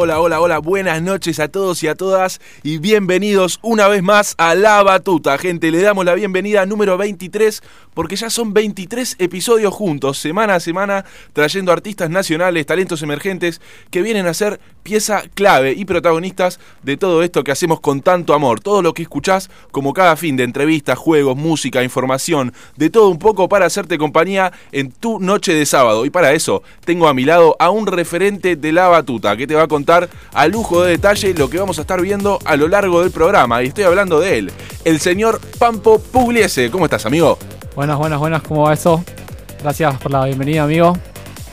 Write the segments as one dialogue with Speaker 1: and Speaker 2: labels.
Speaker 1: hola, hola, hola. Buenas noches a todos y a todas y bienvenidos una vez más a La Batuta. Gente, le damos la bienvenida número 23 porque ya son 23 episodios juntos, semana a semana, trayendo artistas nacionales, talentos emergentes que vienen a ser pieza clave y protagonistas de todo esto que hacemos con tanto amor. Todo lo que escuchás como cada fin de entrevistas, juegos, música, información, de todo un poco para hacerte compañía en tu noche de sábado. Y para eso tengo a mi lado a un referente de la batuta que te va a contar a lujo de detalle lo que vamos a estar viendo a lo largo del programa. Y estoy hablando de él, el señor Pampo Pugliese. ¿Cómo estás, amigo?
Speaker 2: Buenas, buenas, buenas, ¿cómo va eso? Gracias por la bienvenida, amigo.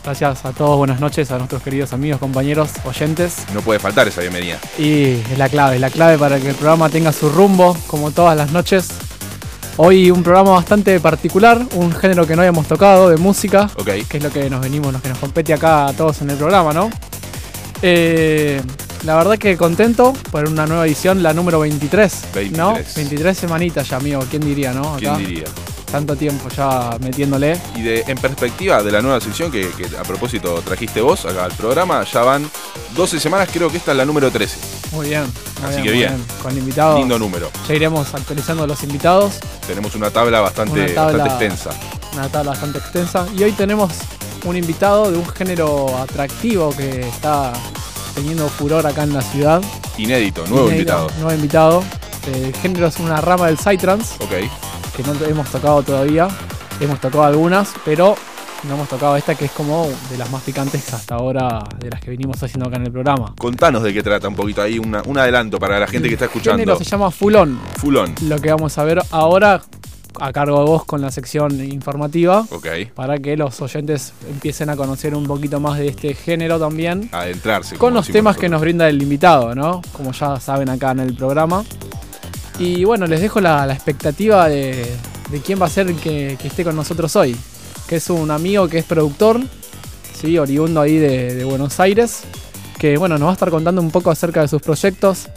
Speaker 2: Gracias a todos, buenas noches a nuestros queridos amigos, compañeros, oyentes.
Speaker 1: No puede faltar esa bienvenida.
Speaker 2: Y es la clave, es la clave para que el programa tenga su rumbo, como todas las noches. Hoy un programa bastante particular, un género que no habíamos tocado de música, que es lo que nos venimos, lo que nos compete acá a todos en el programa, ¿no? Eh, la verdad que contento por una nueva edición, la número 23, ¿no?
Speaker 1: 23.
Speaker 2: 23 semanitas ya, amigo, ¿quién diría, no?
Speaker 1: ¿Quién
Speaker 2: Acá,
Speaker 1: diría?
Speaker 2: Tanto tiempo ya metiéndole.
Speaker 1: Y de, en perspectiva de la nueva sección que, que a propósito trajiste vos acá al programa, ya van 12 semanas, creo que esta es la número 13.
Speaker 2: Muy bien. muy
Speaker 1: Así
Speaker 2: bien,
Speaker 1: que
Speaker 2: muy
Speaker 1: bien.
Speaker 2: Con invitados.
Speaker 1: Lindo número.
Speaker 2: Ya iremos actualizando los invitados.
Speaker 1: Tenemos una tabla bastante,
Speaker 2: Una tabla-
Speaker 1: bastante extensa.
Speaker 2: Una tabla bastante extensa. Y hoy tenemos un invitado de un género atractivo que está teniendo furor acá en la ciudad.
Speaker 1: Inédito, nuevo
Speaker 2: Inédito,
Speaker 1: invitado.
Speaker 2: Nuevo invitado. El género es una rama del Psytrance
Speaker 1: Ok.
Speaker 2: Que no hemos tocado todavía. Hemos tocado algunas, pero no hemos tocado esta que es como de las más picantes hasta ahora de las que venimos haciendo acá en el programa.
Speaker 1: Contanos de qué trata un poquito ahí, una- un adelanto para la gente que está
Speaker 2: El
Speaker 1: escuchando.
Speaker 2: se llama Fulón.
Speaker 1: Fulón.
Speaker 2: Lo que vamos a ver ahora a cargo de vos con la sección informativa
Speaker 1: Ok.
Speaker 2: para que los oyentes empiecen a conocer un poquito más de este género también
Speaker 1: Adentrarse.
Speaker 2: con los temas que nos brinda el invitado, ¿no? Como ya saben acá en el programa. Y bueno, les dejo la, expectativa de, quién va a ser que, que esté con nosotros hoy. Que es un amigo que es productor, ¿sí? oriundo ahí de, de Buenos Aires. Que bueno, nos va a estar contando un poco acerca de sus proyectos,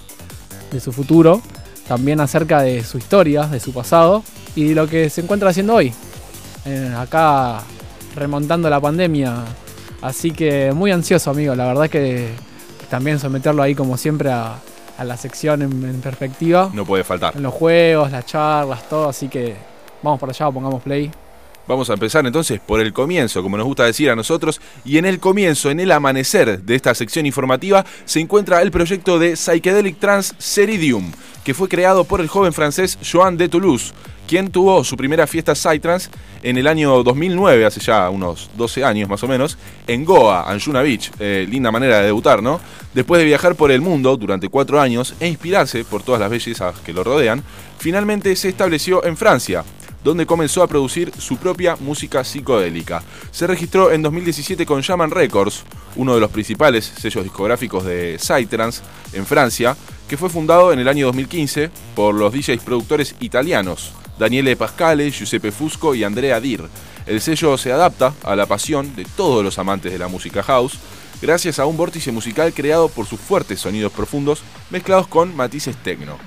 Speaker 2: de su futuro, también acerca de su historia, de su pasado y de lo que se encuentra haciendo hoy. Eh, acá remontando la pandemia. Así que muy ansioso, amigo. La verdad que también someterlo ahí como siempre a, a la sección en, en perspectiva.
Speaker 1: No puede faltar.
Speaker 2: En los juegos, las charlas, todo. Así que vamos para allá, pongamos play.
Speaker 1: Vamos a empezar entonces por el comienzo, como nos gusta decir a nosotros, y en el comienzo, en el amanecer de esta sección informativa, se encuentra el proyecto de Psychedelic Trans Ceridium, que fue creado por el joven francés Joan de Toulouse, quien tuvo su primera fiesta Psytrance en el año 2009, hace ya unos 12 años más o menos, en Goa, Anjuna Beach. Eh, linda manera de debutar, ¿no? Después de viajar por el mundo durante cuatro años e inspirarse por todas las bellezas que lo rodean, finalmente se estableció en Francia, donde comenzó a producir su propia música psicodélica. Se registró en 2017 con Shaman Records, uno de los principales sellos discográficos de Psytrance en Francia, que fue fundado en el año 2015 por los DJs productores italianos Daniele Pascale, Giuseppe Fusco y Andrea Dir. El sello se adapta a la pasión de todos los amantes de la música house, gracias a un vórtice musical creado por sus fuertes sonidos profundos mezclados con matices techno.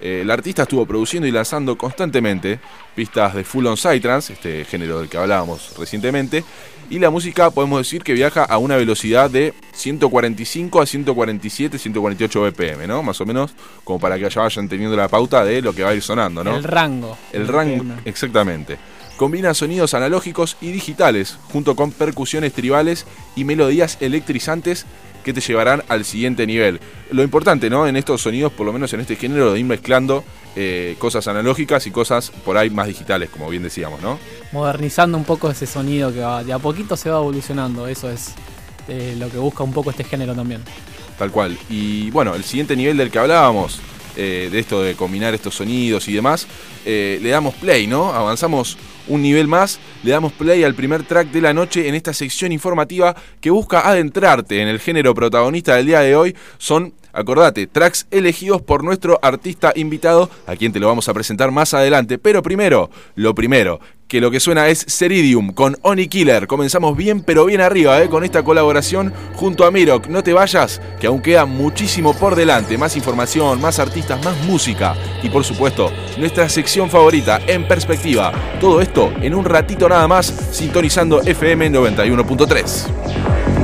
Speaker 1: Eh, el artista estuvo produciendo y lanzando constantemente pistas de Full On Psytrance, este género del que hablábamos recientemente, y la música podemos decir que viaja a una velocidad de 145 a 147, 148 BPM, ¿no? Más o menos, como para que ya vayan teniendo la pauta de lo que va a ir sonando, ¿no?
Speaker 2: El rango.
Speaker 1: El rango, exactamente. Combina sonidos analógicos y digitales, junto con percusiones tribales y melodías electrizantes que te llevarán al siguiente nivel. Lo importante, ¿no? En estos sonidos, por lo menos en este género, de ir mezclando eh, cosas analógicas y cosas por ahí más digitales, como bien decíamos, ¿no?
Speaker 2: Modernizando un poco ese sonido que va, de a poquito se va evolucionando. Eso es eh, lo que busca un poco este género también.
Speaker 1: Tal cual. Y bueno, el siguiente nivel del que hablábamos, eh, de esto de combinar estos sonidos y demás, le damos play, ¿no? Avanzamos un nivel más, le damos play al primer track de la noche en esta sección informativa que busca adentrarte en el género protagonista del día de hoy. Son, acordate, tracks elegidos por nuestro artista invitado, a quien te lo vamos a presentar más adelante. Pero primero, lo primero, que lo que suena es Ceridium con Oni Killer. Comenzamos bien, pero bien arriba, ¿eh? con esta colaboración junto a Mirok. No te vayas, que aún queda muchísimo por delante. Más información, más artistas, más música. Y por supuesto, nuestra sección favorita, en perspectiva. Todo esto en un ratito nada más, sintonizando FM 91.3.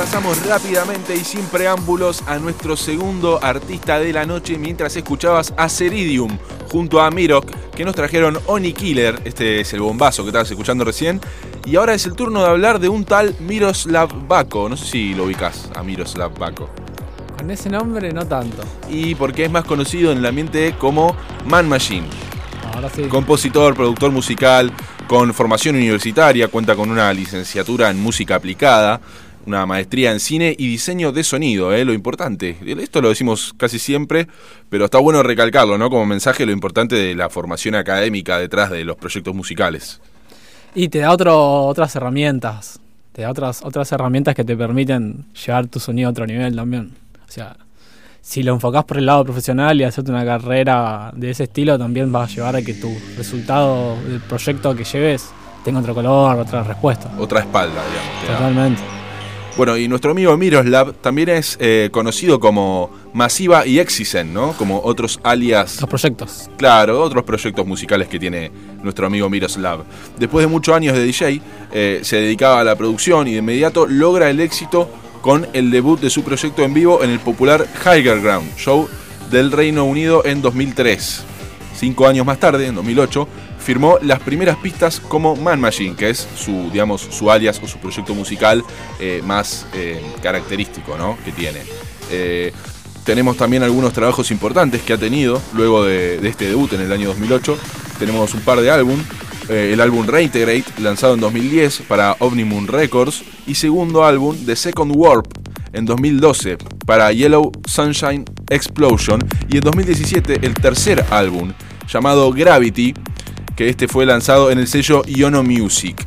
Speaker 1: pasamos rápidamente y sin preámbulos a nuestro segundo artista de la noche mientras escuchabas a Ceridium junto a Mirok que nos trajeron Oni Killer, este es el bombazo que estabas escuchando recién, y ahora es el turno de hablar de un tal Miroslav Bako, no sé si lo ubicas a Miroslav Bako.
Speaker 2: Con ese nombre no tanto.
Speaker 1: Y porque es más conocido en el ambiente como Man Machine.
Speaker 2: Ahora sí.
Speaker 1: Compositor, productor musical, con formación universitaria, cuenta con una licenciatura en música aplicada, una maestría en cine y diseño de sonido, ¿eh? lo importante. Esto lo decimos casi siempre, pero está bueno recalcarlo, ¿no? Como mensaje lo importante de la formación académica detrás de los proyectos musicales.
Speaker 2: Y te da otro, otras herramientas, te da otras, otras herramientas que te permiten llevar tu sonido a otro nivel también. O sea, si lo enfocás por el lado profesional y hacerte una carrera de ese estilo, también va a llevar a que tu resultado del proyecto que lleves tenga otro color, otra respuesta.
Speaker 1: Otra espalda, digamos.
Speaker 2: Totalmente.
Speaker 1: Bueno, y nuestro amigo Miroslav también es eh, conocido como Masiva y Exisen, ¿no? Como otros alias
Speaker 2: Los proyectos.
Speaker 1: Claro, otros proyectos musicales que tiene nuestro amigo Miroslav. Después de muchos años de DJ, eh, se dedicaba a la producción y de inmediato logra el éxito con el debut de su proyecto en vivo en el popular Higher Ground, show del Reino Unido en 2003. Cinco años más tarde, en 2008, firmó las primeras pistas como Man Machine, que es su, digamos, su alias o su proyecto musical eh, más eh, característico ¿no? que tiene. Eh, tenemos también algunos trabajos importantes que ha tenido luego de, este debut en el año 2008. Tenemos un par de álbum. el álbum Reintegrate, lanzado en 2010 para Omnimoon Records. Y segundo álbum, The Second Warp, en 2012 para Yellow Sunshine Explosion. Y en 2017 el tercer álbum, llamado Gravity, que este fue lanzado en el sello Iono Music.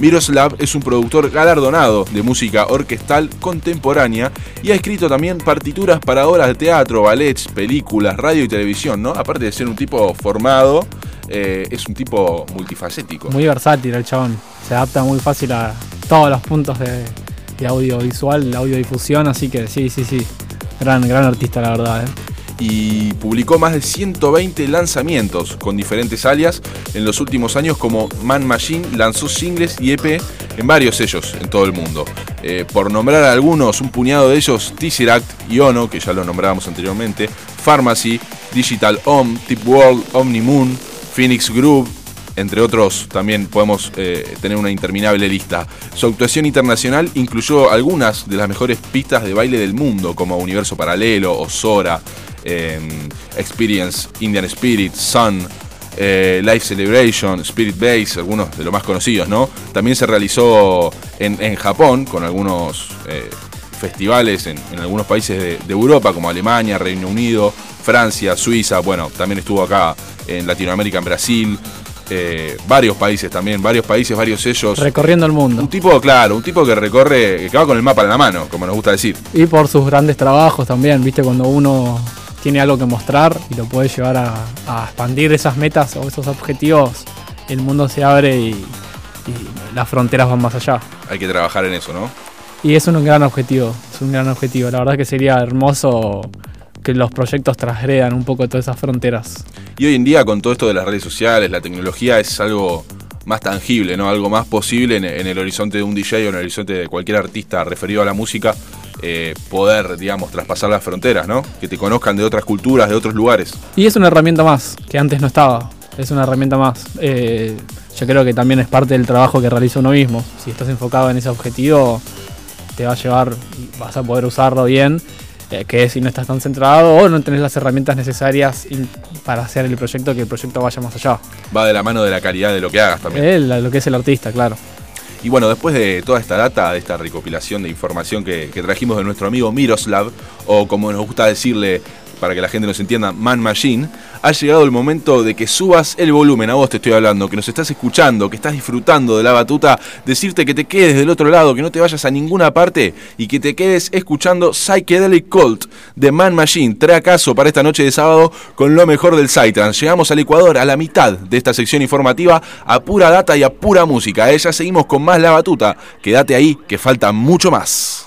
Speaker 1: Miroslav es un productor galardonado de música orquestal contemporánea y ha escrito también partituras para obras de teatro, ballets, películas, radio y televisión, ¿no? Aparte de ser un tipo formado, eh, es un tipo multifacético.
Speaker 2: Muy versátil el chabón. Se adapta muy fácil a todos los puntos de, audiovisual, la audiodifusión, así que sí, sí, sí. Gran, gran artista, la verdad. ¿eh?
Speaker 1: Y publicó más de 120 lanzamientos con diferentes alias en los últimos años como Man Machine lanzó singles y EP en varios sellos en todo el mundo. Eh, por nombrar a algunos, un puñado de ellos, Tesseract, Iono, que ya lo nombrábamos anteriormente, Pharmacy, Digital Om, Tip World, Omnimoon, Phoenix Groove, entre otros, también podemos eh, tener una interminable lista. Su actuación internacional incluyó algunas de las mejores pistas de baile del mundo, como Universo Paralelo, Osora, eh, Experience, Indian Spirit, Sun, eh, Life Celebration, Spirit Base, algunos de los más conocidos, ¿no? También se realizó en, en Japón con algunos eh, festivales en, en algunos países de, de Europa, como Alemania, Reino Unido, Francia, Suiza, bueno, también estuvo acá en Latinoamérica, en Brasil, eh, varios países también, varios países, varios sellos.
Speaker 2: Recorriendo el mundo.
Speaker 1: Un tipo, claro, un tipo que recorre, que va con el mapa en la mano, como nos gusta decir.
Speaker 2: Y por sus grandes trabajos también, viste, cuando uno tiene algo que mostrar y lo puede llevar a, a expandir esas metas o esos objetivos, el mundo se abre y, y las fronteras van más allá.
Speaker 1: Hay que trabajar en eso, ¿no?
Speaker 2: Y es un gran objetivo, es un gran objetivo. La verdad que sería hermoso que los proyectos trasgredan un poco todas esas fronteras.
Speaker 1: Y hoy en día, con todo esto de las redes sociales, la tecnología es algo más tangible, ¿no? Algo más posible en, en el horizonte de un DJ o en el horizonte de cualquier artista referido a la música, eh, poder, digamos, traspasar las fronteras, ¿no? Que te conozcan de otras culturas, de otros lugares.
Speaker 2: Y es una herramienta más, que antes no estaba. Es una herramienta más. Eh, yo creo que también es parte del trabajo que realiza uno mismo. Si estás enfocado en ese objetivo, te va a llevar, vas a poder usarlo bien. eh, que si no estás tan centrado o no tenés las herramientas necesarias para hacer el proyecto, que el proyecto vaya más allá.
Speaker 1: Va de la mano de la calidad de lo que hagas también.
Speaker 2: Lo que es el artista, claro.
Speaker 1: Y bueno, después de toda esta data, de esta recopilación de información que, que trajimos de nuestro amigo Miroslav, o como nos gusta decirle para que la gente nos entienda, Man Machine, ha llegado el momento de que subas el volumen. A vos te estoy hablando, que nos estás escuchando, que estás disfrutando de la batuta, decirte que te quedes del otro lado, que no te vayas a ninguna parte y que te quedes escuchando Psychedelic Cult de Man Machine. Trae acaso para esta noche de sábado con lo mejor del Psytrance. Llegamos al Ecuador a la mitad de esta sección informativa a pura data y a pura música. Eh, ya seguimos con más la batuta. Quédate ahí, que falta mucho más.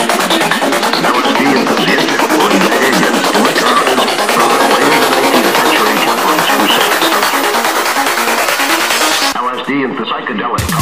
Speaker 3: experience the psychedelic.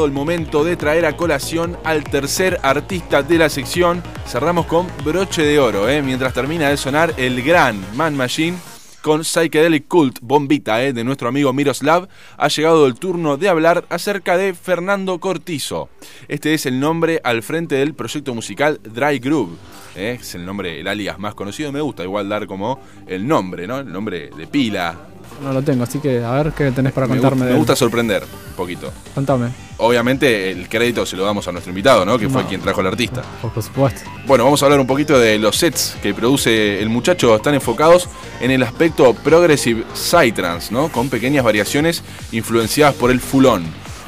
Speaker 1: Llegado el momento de traer a colación al tercer artista de la sección. Cerramos con broche de oro, ¿eh? mientras termina de sonar el gran Man Machine con Psychedelic Cult Bombita ¿eh? de nuestro amigo Miroslav. Ha llegado el turno de hablar acerca de Fernando Cortizo. Este es el nombre al frente del proyecto musical Dry Groove. ¿eh? Es el nombre, el alias más conocido. Me gusta igual dar como el nombre, ¿no? El nombre de pila.
Speaker 2: No lo tengo, así que a ver qué tenés para
Speaker 1: Me,
Speaker 2: contarme
Speaker 1: gusta, me gusta sorprender un poquito.
Speaker 2: Contame,
Speaker 1: Obviamente el crédito se lo damos a nuestro invitado, ¿no? Que fue quien trajo al artista.
Speaker 2: por, por supuesto.
Speaker 1: Bueno, vamos a hablar un poquito de los sets que produce el muchacho. Están enfocados en el aspecto progressive psytrance, ¿no? Con pequeñas variaciones influenciadas por el fulón.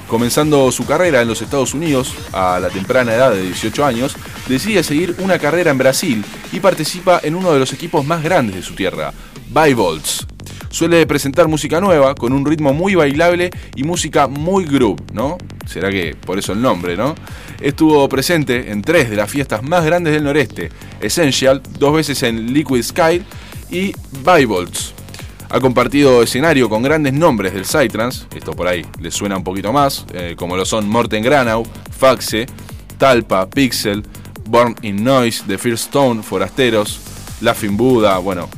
Speaker 1: Comenzando su carrera en los Estados Unidos a la temprana edad de 18 años, decide seguir una carrera en Brasil y participa en uno de los equipos más grandes de su tierra, Bivolts. Suele presentar música nueva, con un ritmo muy bailable y música muy groove, ¿no? Será que por eso el nombre, ¿no? Estuvo presente en tres de las fiestas más grandes del noreste, Essential, dos veces en Liquid Sky y Bivolts. Ha compartido escenario con grandes nombres del Psytrance, esto por ahí les suena un poquito más, eh, como lo son Morten Granau, Faxe, Talpa, Pixel, Born in Noise, The First Stone, Forasteros, Laughing Buddha, bueno,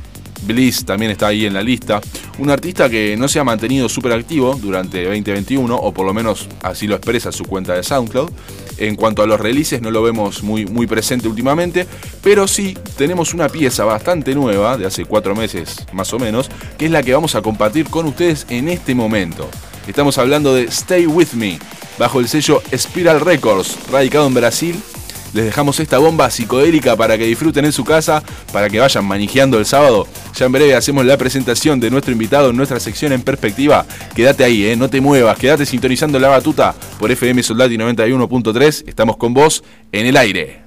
Speaker 1: Bliss también está ahí en la lista. Un artista que no se ha mantenido súper activo durante 2021, o por lo menos así lo expresa su cuenta de SoundCloud. En cuanto a los releases, no lo vemos muy, muy presente últimamente, pero sí tenemos una pieza bastante nueva, de hace cuatro meses más o menos, que es la que vamos a compartir con ustedes en este momento. Estamos hablando de Stay With Me, bajo el sello Spiral Records, radicado en Brasil les dejamos esta bomba psicodélica para que disfruten en su casa, para que vayan manejando el sábado. Ya en breve hacemos la presentación de nuestro invitado en nuestra sección en perspectiva. Quédate ahí, eh, no te muevas, quédate sintonizando la batuta por FM Soldati 91.3. Estamos con vos en el aire.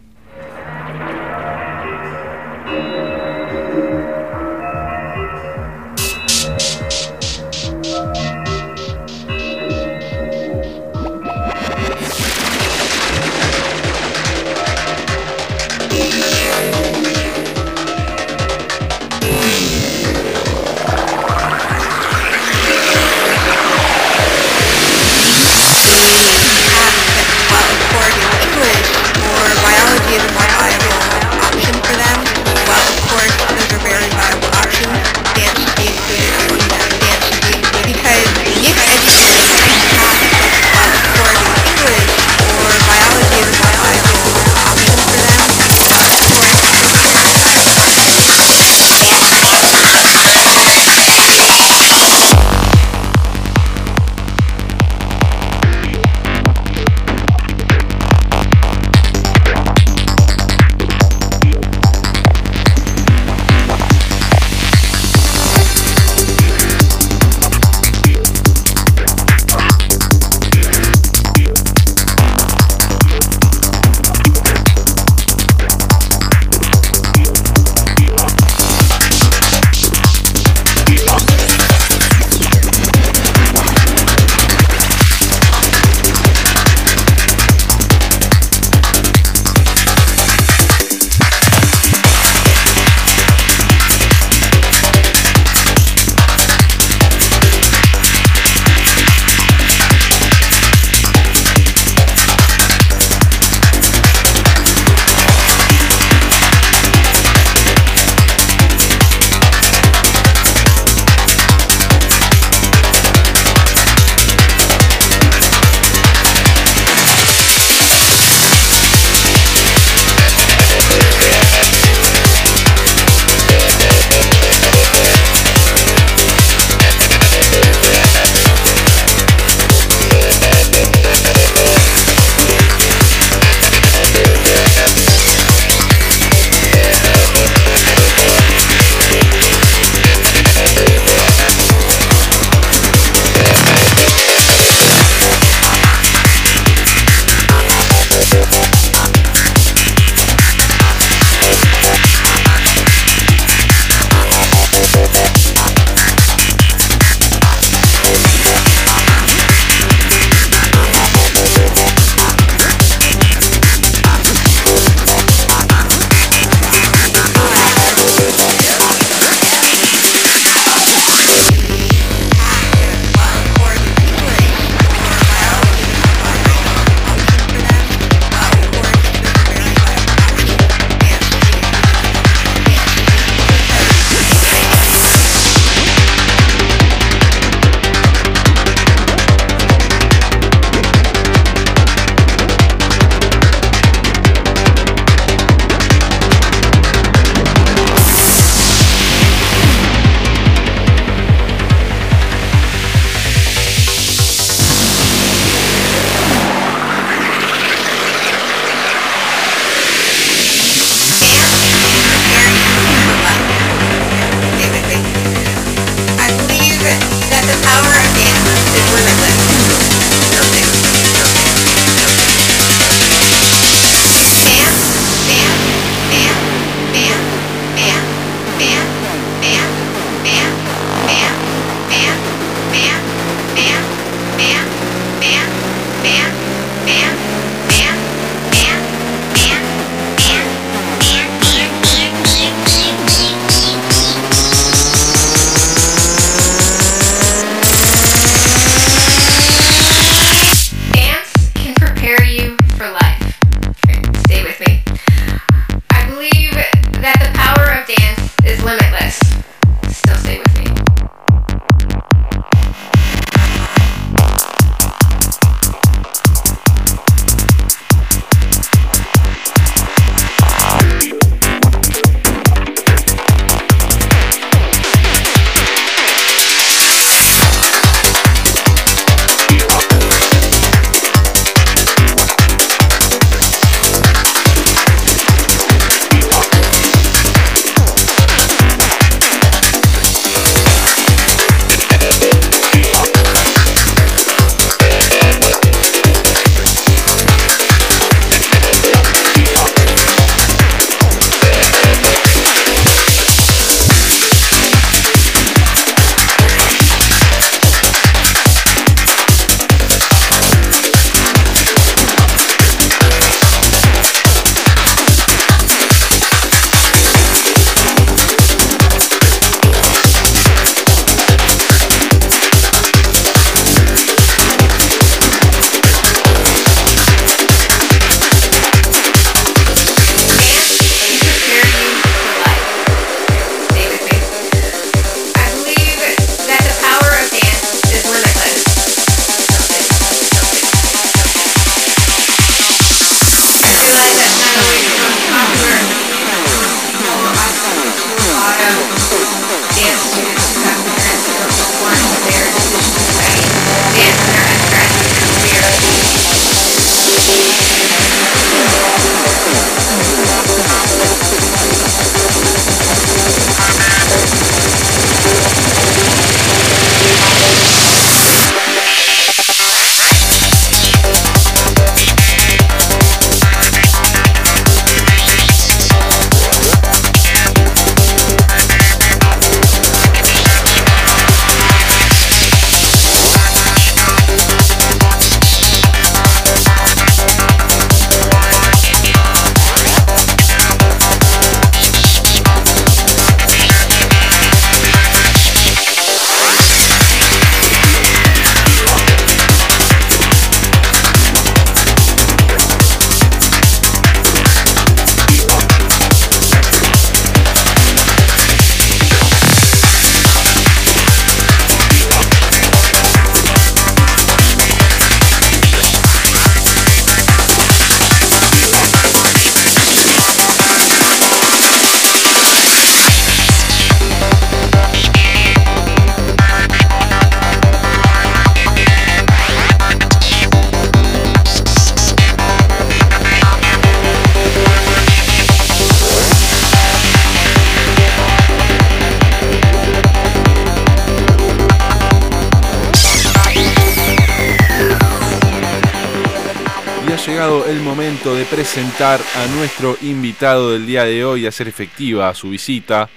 Speaker 1: Llegado el momento de presentar a nuestro invitado del día de hoy, hacer efectiva su visita.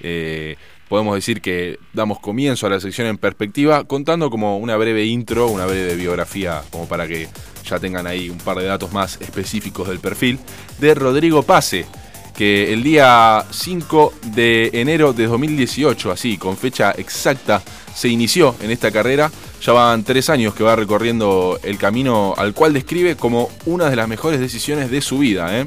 Speaker 1: Eh, podemos decir que damos comienzo a la sección en perspectiva, contando como una breve intro, una breve biografía, como para que ya tengan ahí un par de datos más específicos del perfil, de Rodrigo Pase, que el día 5 de enero de 2018, así, con fecha exacta, se inició en esta carrera. Ya van tres años que va recorriendo el camino al cual describe como una de las mejores decisiones de su vida. ¿eh?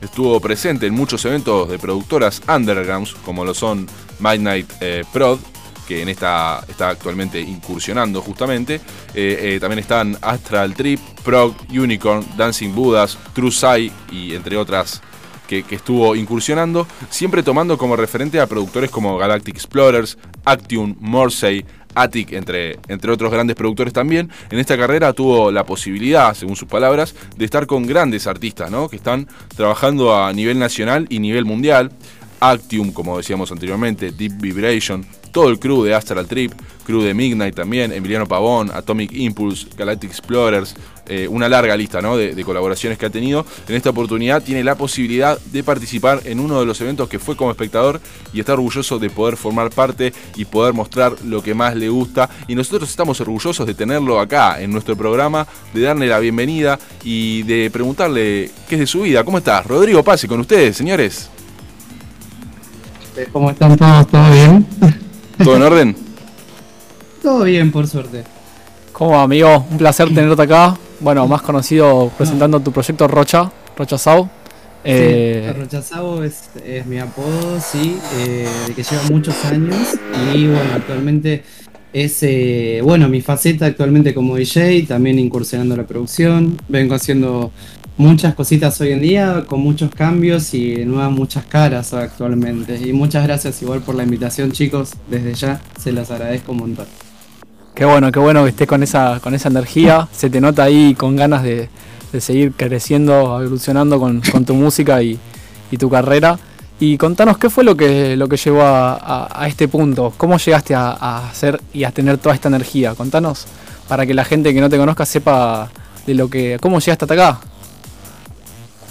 Speaker 1: Estuvo presente en muchos eventos de productoras undergrounds, como lo son Midnight eh, Prod, que en esta está actualmente incursionando justamente. Eh, también están Astral Trip, Prog, Unicorn, Dancing Buddhas, True Sai y entre otras que, estuvo incursionando, siempre tomando como referente a productores como Galactic Explorers, Actium, Morsey, Attic, entre, entre otros grandes productores también. En esta carrera tuvo la posibilidad, según sus palabras, de estar con grandes artistas, ¿no? Que están trabajando a nivel nacional y nivel mundial. Actium, como decíamos anteriormente, Deep Vibration, todo el crew de Astral Trip, crew de Midnight también, Emiliano Pavón, Atomic Impulse, Galactic Explorers, eh, una larga lista de, colaboraciones que ha tenido. En esta oportunidad tiene la posibilidad de participar en uno de los eventos que fue como espectador y está orgulloso de poder formar parte y poder mostrar lo que más le gusta. Y nosotros estamos orgullosos de tenerlo acá en nuestro programa, de darle la bienvenida y de preguntarle qué es de su vida. ¿Cómo estás? Rodrigo Pase con ustedes, señores.
Speaker 4: ¿Cómo están todos? ¿Todo bien?
Speaker 1: ¿Todo en orden?
Speaker 4: Todo bien, por suerte.
Speaker 2: ¿Cómo, amigo? Un placer tenerte acá. Bueno, más conocido presentando tu proyecto Rocha, Rocha Sau.
Speaker 4: Eh... Rocha Sau es, mi apodo, sí, eh, que lleva muchos años. Y bueno, actualmente es, eh, bueno, mi faceta actualmente como DJ, también incursionando la producción. Vengo haciendo muchas cositas hoy en día, con muchos cambios y nuevas muchas caras actualmente. Y muchas gracias igual por la invitación, chicos. Desde ya se las agradezco un montón.
Speaker 2: Qué bueno, qué bueno que estés con esa, con esa energía. Se te nota ahí con ganas de, seguir creciendo, evolucionando con, tu música y, tu carrera. Y contanos qué fue lo que, lo que llevó a, este punto. ¿Cómo llegaste a, hacer y a tener toda esta energía? Contanos para que la gente que no te conozca sepa de lo que. cómo llegaste hasta acá.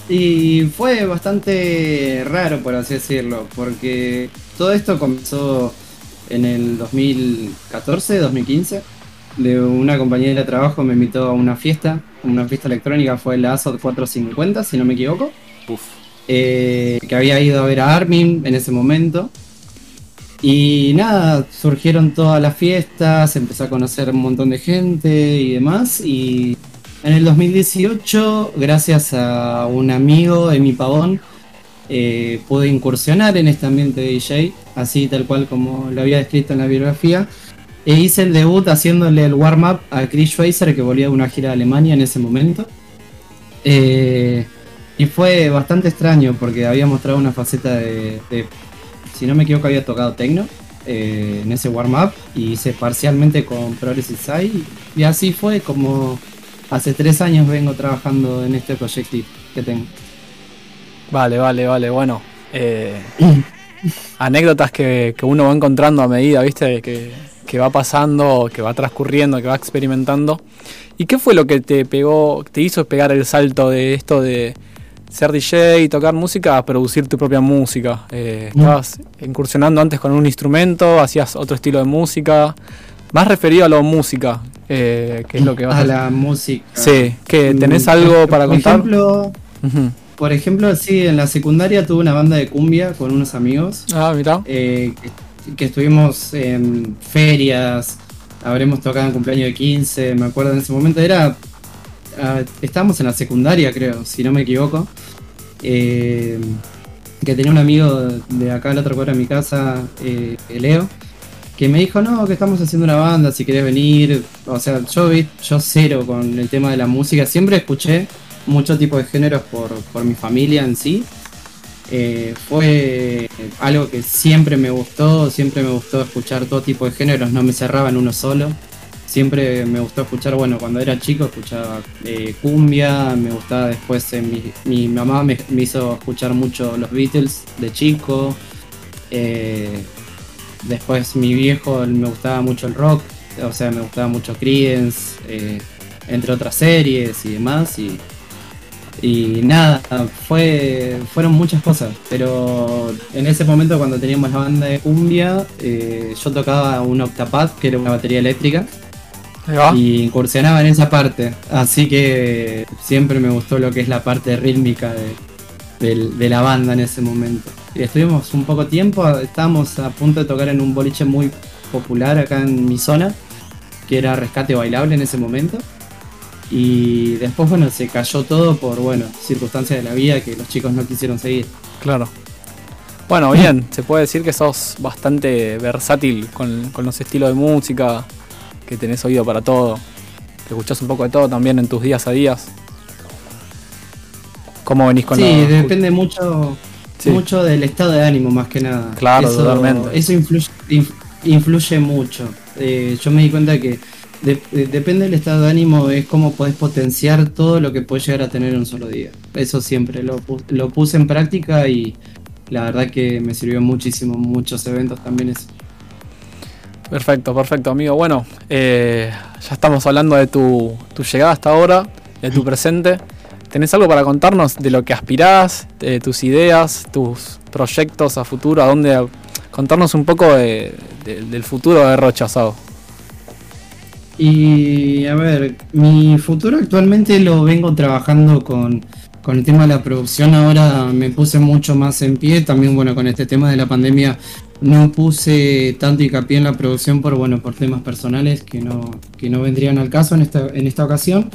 Speaker 4: Y fue bastante raro, por así decirlo, porque todo esto comenzó en el 2014, 2015. De una compañera de trabajo me invitó a una fiesta, una fiesta electrónica, fue la ASOT 450, si no me equivoco. Eh, que había ido a ver a Armin en ese momento. Y nada, surgieron todas las fiestas, empecé a conocer un montón de gente y demás. Y en el 2018, gracias a un amigo, Emi Pavón, eh, pude incursionar en este ambiente de DJ, así tal cual como lo había descrito en la biografía. E hice el debut haciéndole el warm-up a Chris Schweizer, que volvía de una gira a Alemania en ese momento. Eh, y fue bastante extraño porque había mostrado una faceta de, si no me equivoco, había tocado techno eh, en ese warm-up y hice parcialmente con Progressive Side. Y así fue como hace tres años vengo trabajando en este proyecto que tengo.
Speaker 2: Vale, vale, vale, bueno. Eh, anécdotas que, uno va encontrando a medida, ¿viste? Que, que va pasando, que va transcurriendo, que va experimentando. ¿Y qué fue lo que te pegó, te hizo pegar el salto de esto de ser DJ y tocar música a producir tu propia música? Eh, mm. ¿Estabas incursionando antes con un instrumento? ¿Hacías otro estilo de música? Más referido a la música, eh, que es lo que vas
Speaker 4: a... A la música.
Speaker 2: Sí, que tenés mm, algo para contar.
Speaker 4: Por ejemplo... Por ejemplo, sí, en la secundaria tuve una banda de cumbia con unos amigos.
Speaker 2: Ah, mira.
Speaker 4: Eh, que, estuvimos en ferias, habremos tocado en cumpleaños de 15, me acuerdo en ese momento. Era. Ah, estábamos en la secundaria, creo, si no me equivoco. Eh, que tenía un amigo de acá, al otro cuadro de mi casa, eh, Leo, que me dijo, no, que estamos haciendo una banda, si querés venir. O sea, yo, yo cero con el tema de la música, siempre escuché mucho tipo de géneros por, mi familia en sí. Eh, fue algo que siempre me gustó, siempre me gustó escuchar todo tipo de géneros, no me cerraba en uno solo. Siempre me gustó escuchar, bueno, cuando era chico escuchaba eh, cumbia, me gustaba después, eh, mi, mamá me, hizo escuchar mucho los Beatles de chico. después mi viejo me gustaba mucho el rock, o sea, me gustaba mucho Creedence, entre otras series y demás. Y nada, fue, fueron muchas cosas, pero en ese momento cuando teníamos la banda de cumbia, eh, yo tocaba un octapad, que era una batería eléctrica, y incursionaba en esa parte. Así que siempre me gustó lo que es la parte rítmica de la banda en ese momento. Y estuvimos un poco tiempo, estábamos a punto de tocar en un boliche muy popular acá en mi zona, que era Rescate Bailable en ese momento. Y después, bueno, se cayó todo por, bueno, circunstancias de la vida que los chicos no quisieron seguir.
Speaker 2: Claro. Bueno, bien, se puede decir que sos bastante versátil con, con los estilos de música, que tenés oído para todo, que escuchás un poco de todo también en tus días a días. ¿Cómo venís con
Speaker 4: sí,
Speaker 2: la-
Speaker 4: depende mucho,
Speaker 2: Sí.
Speaker 4: mucho del estado de ánimo más que nada.
Speaker 2: Claro,
Speaker 4: eso,
Speaker 2: totalmente.
Speaker 4: Eso influye, inf- influye mucho. Eh, yo me di cuenta que de- de- depende del estado de ánimo, es cómo podés potenciar todo lo que puedes llegar a tener en un solo día. Eso siempre lo, lo puse en práctica y la verdad que me sirvió muchísimo, muchos eventos también eso.
Speaker 2: Perfecto, perfecto, amigo. Bueno, eh, ya estamos hablando de tu, tu llegada hasta ahora, de tu presente. ¿Tenés algo para contarnos de lo que aspirás, de tus ideas, tus proyectos a futuro? ¿A dónde? Contarnos un poco de- de- del futuro de Rochazado.
Speaker 4: Y a ver, mi futuro actualmente lo vengo trabajando con, con el tema de la producción. Ahora me puse mucho más en pie. También, bueno, con este tema de la pandemia no puse tanto hincapié en la producción por, bueno, por temas personales que no, que no vendrían al caso en esta, en esta ocasión.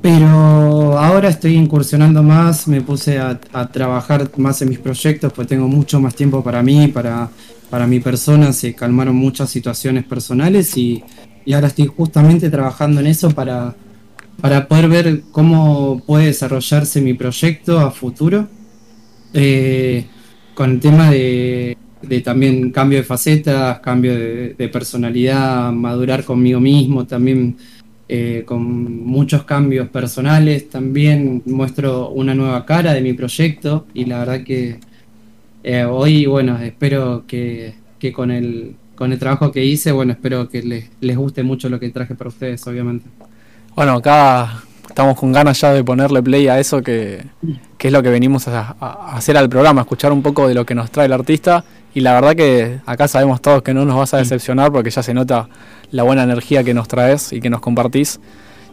Speaker 4: Pero ahora estoy incursionando más, me puse a, trabajar más en mis proyectos, pues tengo mucho más tiempo para mí, para, para mi persona, se calmaron muchas situaciones personales y, y ahora estoy justamente trabajando en eso para, para poder ver cómo puede desarrollarse mi proyecto a futuro. Eh, con el tema de, también cambio de facetas, cambio de, de personalidad, madurar conmigo mismo, también eh, con muchos cambios personales. También muestro una nueva cara de mi proyecto y la verdad que eh, hoy, bueno, espero que, que con, el, con el trabajo que hice, bueno, espero que les, les guste mucho lo que traje para ustedes, obviamente.
Speaker 2: Bueno, acá estamos con ganas ya de ponerle play a eso que, que es lo que venimos a, hacer al programa, escuchar un poco de lo que nos trae el artista. Y la verdad que acá sabemos todos que no nos vas a decepcionar porque ya se nota la buena energía que nos traes y que nos compartís.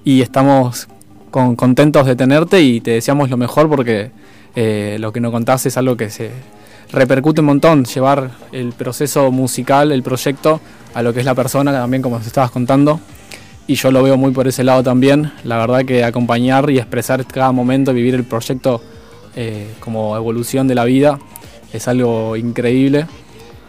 Speaker 2: Y estamos con- contentos de tenerte y te deseamos lo mejor porque eh, lo que nos contás es algo que se repercute un montón, llevar el proceso musical, el proyecto, a lo que es la persona, también como nos estabas contando y yo lo veo muy por ese lado también. La verdad que acompañar y expresar cada momento, vivir el proyecto eh, como evolución de la vida es algo increíble.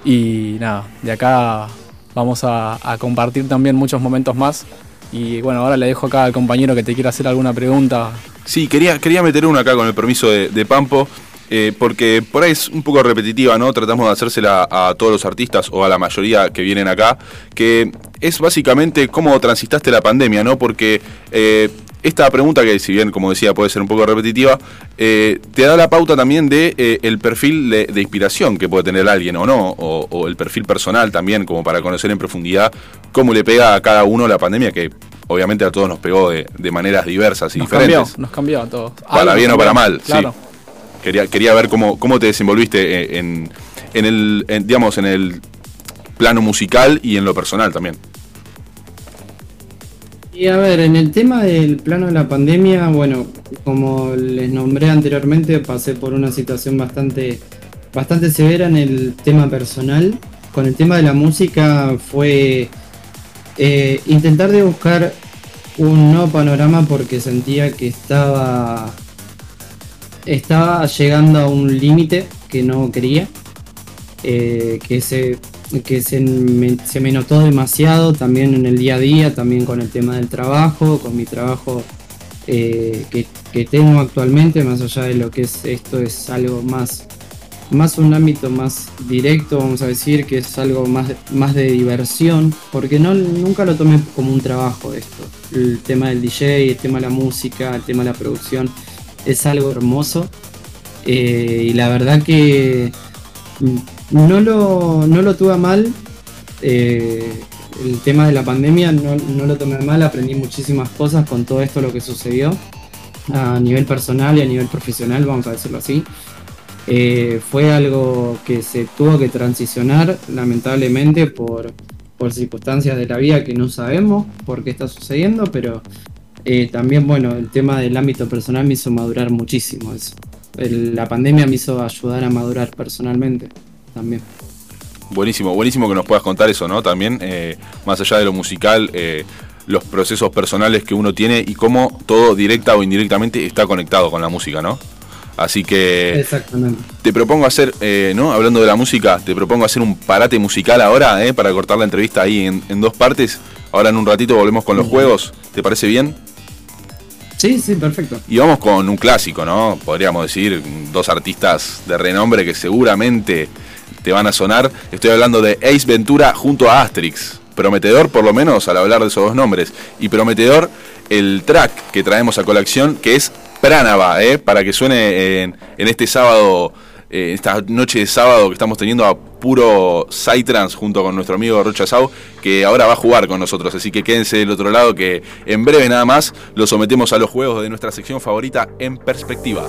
Speaker 2: Y nada, de acá vamos a, a compartir también muchos momentos más. Y bueno, ahora le dejo acá al compañero que te quiera hacer alguna pregunta.
Speaker 1: Sí, quería, quería meter una acá con el permiso de, de Pampo, eh, porque por ahí es un poco repetitiva, ¿no? Tratamos de hacérsela a todos los artistas o a la mayoría que vienen acá, que es básicamente cómo transitaste la pandemia, ¿no? Porque eh, esta pregunta, que si bien, como decía, puede ser un poco repetitiva, eh, te da la pauta también de eh, el perfil de, de inspiración que puede tener alguien o no, o, o el perfil personal también, como para conocer en profundidad cómo le pega a cada uno la pandemia, que obviamente a todos nos pegó de, de maneras diversas y
Speaker 2: Nos
Speaker 1: diferentes.
Speaker 2: cambió, nos cambió a todos.
Speaker 1: Para
Speaker 2: Algo
Speaker 1: bien o para mal, sí. Quería, quería ver cómo, cómo te desenvolviste eh, en, en el, digamos, en el plano musical y en lo personal también.
Speaker 4: Y a ver, en el tema del plano de la pandemia, bueno, como les nombré anteriormente, pasé por una situación bastante, bastante severa en el tema personal. Con el tema de la música fue eh, intentar de buscar un nuevo panorama porque sentía que estaba, estaba llegando a un límite que no quería, eh, que se que se me, se me notó demasiado también en el día a día, también con el tema del trabajo, con mi trabajo eh, que, que tengo actualmente, más allá de lo que es esto, es algo más, más un ámbito más directo, vamos a decir, que es algo más, más de diversión, porque no, nunca lo tomé como un trabajo esto. El tema del DJ, el tema de la música, el tema de la producción, es algo hermoso. Eh, y la verdad que no lo, no lo tuve mal. eh, el tema de la pandemia no, no lo tomé mal, aprendí muchísimas cosas con todo esto lo que sucedió. a nivel personal y a nivel profesional, vamos a decirlo así. Eh, fue algo que se tuvo que transicionar lamentablemente por, por circunstancias de la vida que no sabemos por qué está sucediendo, pero eh, también, bueno, el tema del ámbito personal me hizo madurar muchísimo eso. El- la pandemia me hizo ayudar a madurar personalmente también.
Speaker 1: Buenísimo, buenísimo que nos puedas contar eso, ¿no? También, eh, más allá de lo musical, eh, los procesos personales que uno tiene y cómo todo directa o indirectamente está conectado con la música, ¿no? Así que
Speaker 4: Exactamente.
Speaker 1: te propongo hacer, eh, ¿no? Hablando de la música, te propongo hacer un parate musical ahora, ¿eh? Para cortar la entrevista ahí en, en dos partes. Ahora en un ratito volvemos con los juegos. ¿Te parece bien?
Speaker 4: Sí, sí, perfecto.
Speaker 1: Y vamos con un clásico, ¿no? Podríamos decir, dos artistas de renombre que seguramente te van a sonar. Estoy hablando de Ace Ventura junto a Asterix. Prometedor, por lo menos, al hablar de esos dos nombres. Y prometedor, el track que traemos a colección, que es Pránava, ¿eh? Para que suene en, en este sábado, eh, esta noche de sábado que estamos teniendo a puro Psytrance junto con nuestro amigo Rocha Sau, que ahora va a jugar con nosotros. Así que quédense del otro lado, que en breve nada más lo sometemos a los juegos de nuestra sección favorita en perspectiva.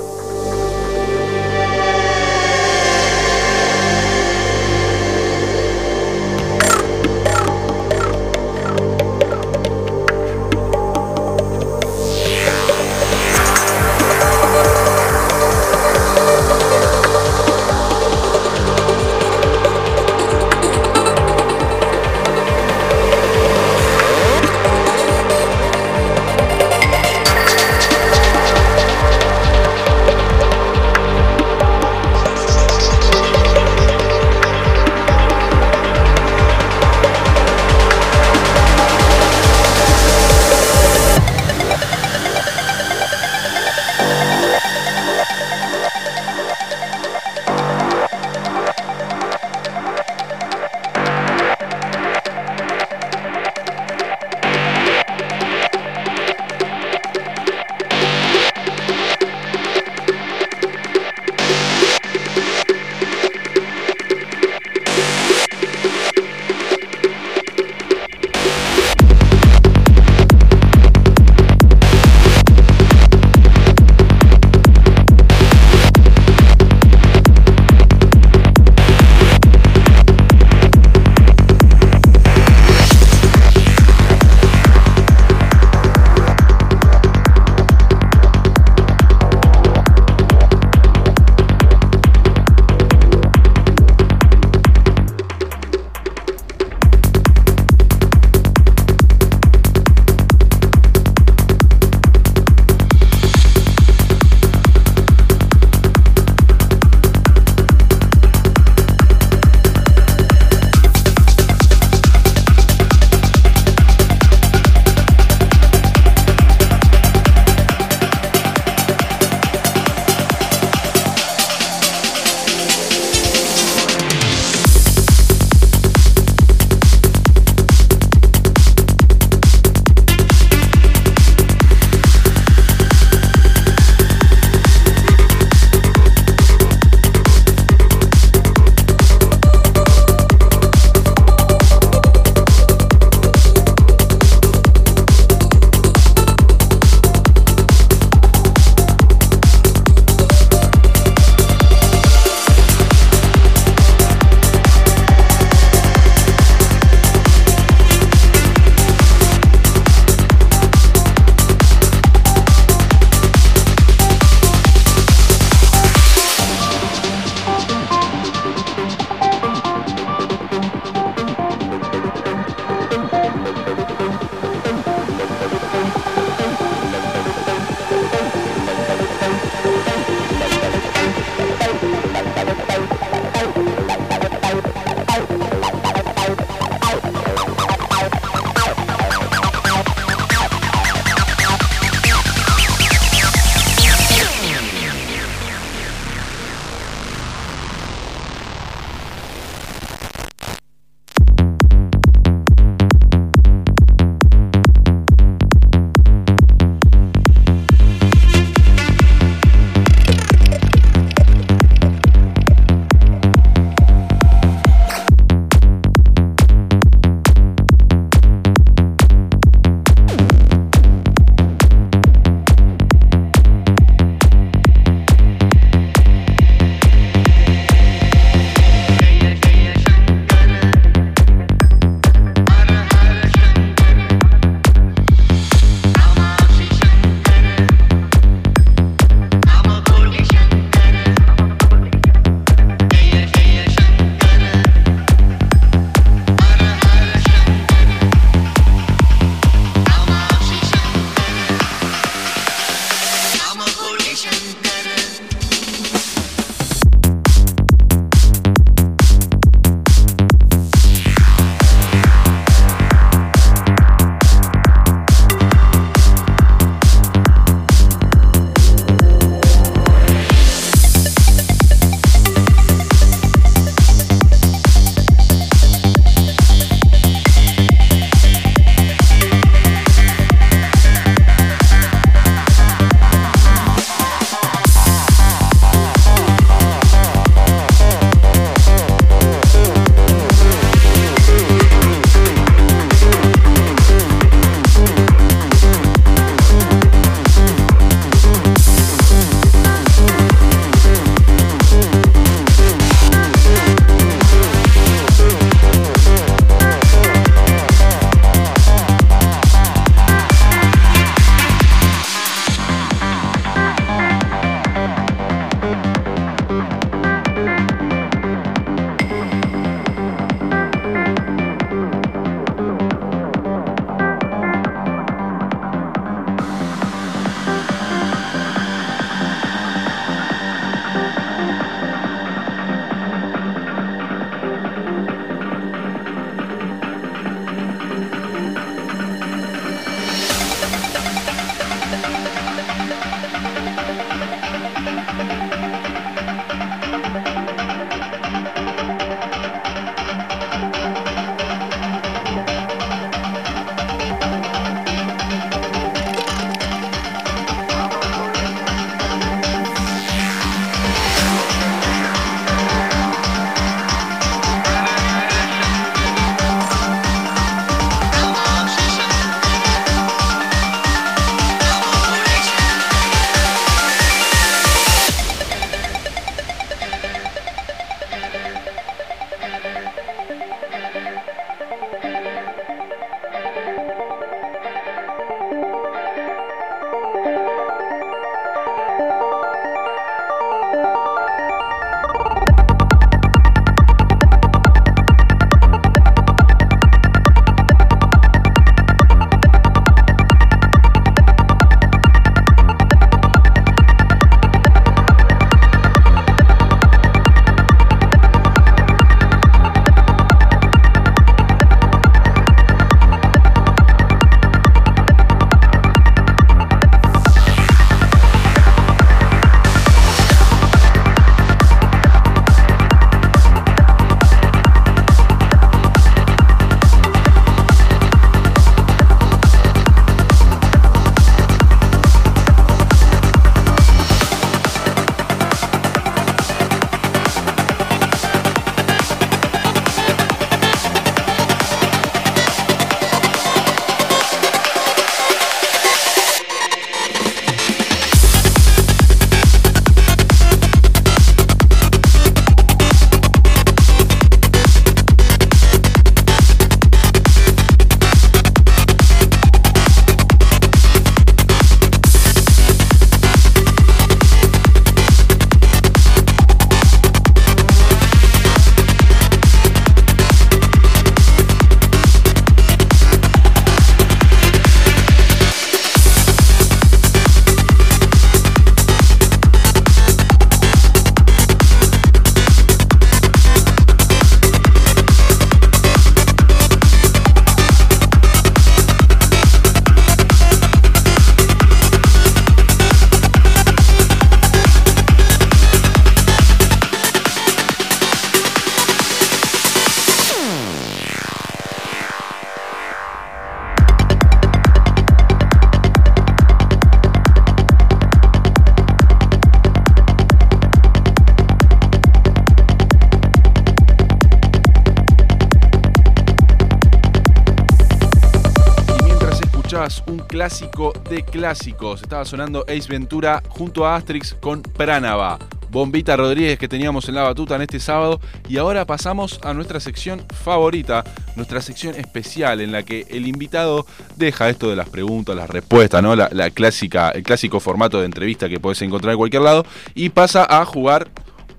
Speaker 1: Clásico de clásicos. Estaba sonando Ace Ventura junto a Asterix con Pránava. Bombita Rodríguez que teníamos en la batuta en este sábado. Y ahora pasamos a nuestra sección favorita, nuestra sección especial en la que el invitado deja esto de las preguntas, las respuestas, ¿no? La, clásica, el clásico formato de entrevista que puedes encontrar en cualquier lado y pasa a jugar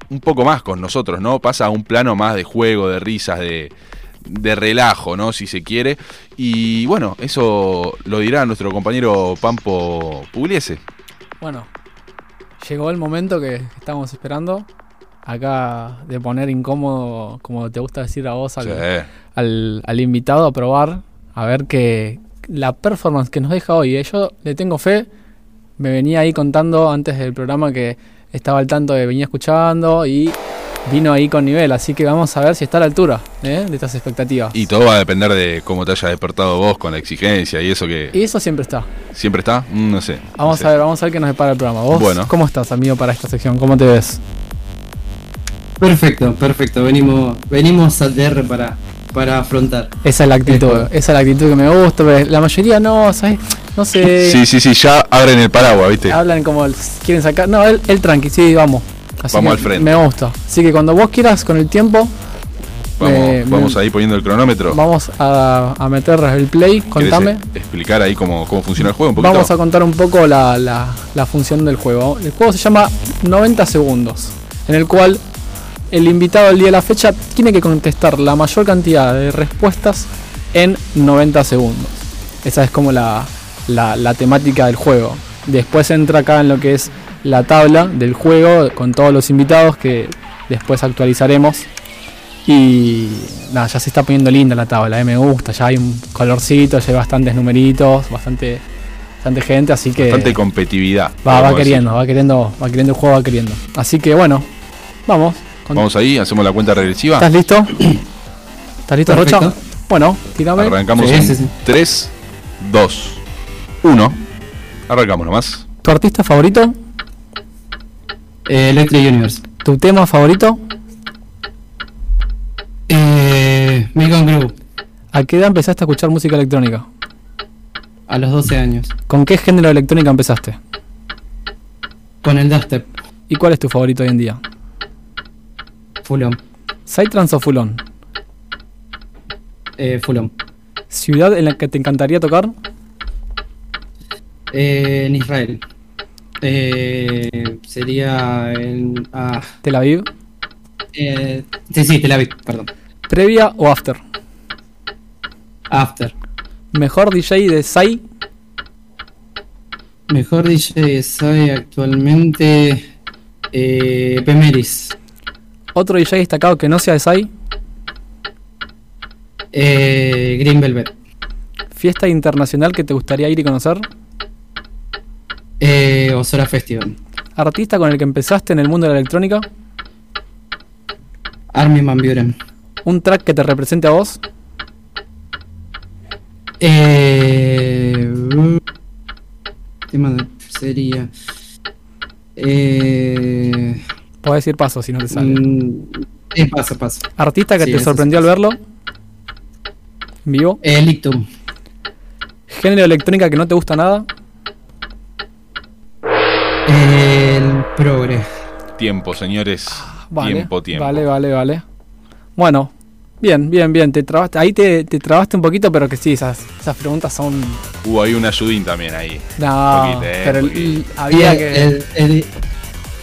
Speaker 1: un poco más con nosotros, ¿no? Pasa a un plano más de juego, de risas, de, de relajo, ¿no? Si se quiere. Y bueno, eso lo dirá nuestro compañero Pampo Pugliese.
Speaker 2: Bueno, llegó el momento que estamos esperando. Acá de poner incómodo, como te gusta decir a vos, al,
Speaker 1: Sí.
Speaker 2: al, al invitado a probar, a ver que la performance que nos deja hoy. eh, Yo le tengo fe. Me venía ahí contando antes del programa que estaba al tanto de venía escuchando y vino ahí con nivel. Así que vamos a ver si está a la altura eh, de estas expectativas.
Speaker 1: Y todo va a depender de cómo te hayas despertado vos con la exigencia y eso que
Speaker 2: Y eso siempre está.
Speaker 1: siempre está. Mm, No sé. no
Speaker 2: Vamos
Speaker 1: sé.
Speaker 2: a ver, vamos a ver qué nos depara el programa. ¿Vos
Speaker 1: Bueno.
Speaker 2: cómo estás, amigo, para esta sección? ¿Cómo te ves?
Speaker 4: Perfecto, perfecto. Venimos, venimos al DR para, para afrontar.
Speaker 2: Esa es la actitud, esa es la actitud que me gusta, pero la mayoría no, ¿sabes? No sé,
Speaker 1: Sí, sí, sí, ya abren el paraguas, ¿viste?
Speaker 2: hablan como el- quieren sacar, no, el, el tranqui, sí, vamos. Así
Speaker 1: Vamos al frente.
Speaker 2: Me gusta. Así que cuando vos quieras, con el tiempo,
Speaker 1: Vamos,
Speaker 2: me-
Speaker 1: vamos
Speaker 2: me-
Speaker 1: ahí poniendo el cronómetro.
Speaker 2: vamos a, a meter el play,
Speaker 1: ¿Querés,
Speaker 2: contame.
Speaker 1: explicar ahí cómo, cómo funciona el juego un poquito?
Speaker 2: Vamos a contar un poco la, la- la función del juego. El juego se llama 90 segundos, en el cual el invitado al día de la fecha tiene que contestar la mayor cantidad de respuestas en 90 segundos. Esa es como la, la- la temática del juego. Después entra acá en lo que es la tabla del juego con todos los invitados que después actualizaremos. Y nada, ya se está poniendo linda la tabla, eh, me gusta, ya hay un colorcito, ya hay bastantes numeritos, bastante, bastante gente, así que
Speaker 1: Bastante competitividad.
Speaker 2: va, va queriendo, va queriendo, va queriendo el juego, va queriendo. Así que bueno, vamos. con-
Speaker 1: Vamos ahí, hacemos la cuenta regresiva.
Speaker 2: ¿Estás listo? ¿Estás listo,
Speaker 4: Perfecto.
Speaker 2: Rocha? Bueno, tírame.
Speaker 1: Arrancamos
Speaker 4: Sí,
Speaker 1: en
Speaker 4: sí, sí.
Speaker 1: 3, 2, 1. Arrancamos nomás.
Speaker 2: ¿Tu artista favorito?
Speaker 4: Eh, Electric Universe.
Speaker 2: ¿Tu tema favorito?
Speaker 4: Eh, Megan Groove,
Speaker 2: ¿A qué edad empezaste a escuchar música electrónica?
Speaker 4: a los 12 años.
Speaker 2: ¿Con qué género de electrónica empezaste?
Speaker 4: Con el dubstep,
Speaker 2: ¿Y cuál es tu favorito hoy en día?
Speaker 4: Fulham.
Speaker 2: ¿Psytrance o Fulon?
Speaker 4: Eh, Fulham.
Speaker 2: ¿Ciudad en la que te encantaría tocar?
Speaker 4: Eh, en Israel. Eh, sería en. Ah,
Speaker 2: ¿Tel Aviv?
Speaker 4: eh, sí, sí, Tel Aviv, perdón.
Speaker 2: ¿Previa o after?
Speaker 4: After.
Speaker 2: ¿Mejor DJ de Sai?
Speaker 4: Mejor DJ soy actualmente. Eh, Pemeris.
Speaker 2: ¿Otro DJ destacado que no sea de Sai?
Speaker 4: Eh, Green Velvet.
Speaker 2: ¿Fiesta internacional que te gustaría ir y conocer?
Speaker 4: Eh, Osora Festival.
Speaker 2: ¿Artista con el que empezaste en el mundo de la electrónica?
Speaker 4: Armin Van Buren.
Speaker 2: ¿Un track que te represente a vos?
Speaker 4: Eh, uh, tema de sería. Eh,
Speaker 2: Podés decir paso si no te sale.
Speaker 4: mm, eh, pasa, pasa.
Speaker 2: ¿Artista que
Speaker 4: sí,
Speaker 2: te sorprendió al verlo? ¿En vivo?
Speaker 4: Eh, Lictum.
Speaker 2: ¿Género de electrónica que no te gusta nada?
Speaker 4: El Progre.
Speaker 1: Tiempo, señores.
Speaker 2: Vale,
Speaker 1: tiempo, tiempo.
Speaker 2: Vale, vale, vale. Bueno, bien, bien, bien. Te trabaste, ahí te, te trabaste un poquito, pero que sí, esas, esas preguntas son.
Speaker 1: Hubo ahí un ayudín también ahí.
Speaker 2: No,
Speaker 1: Poquito, eh,
Speaker 2: pero el- había que.
Speaker 4: el, el-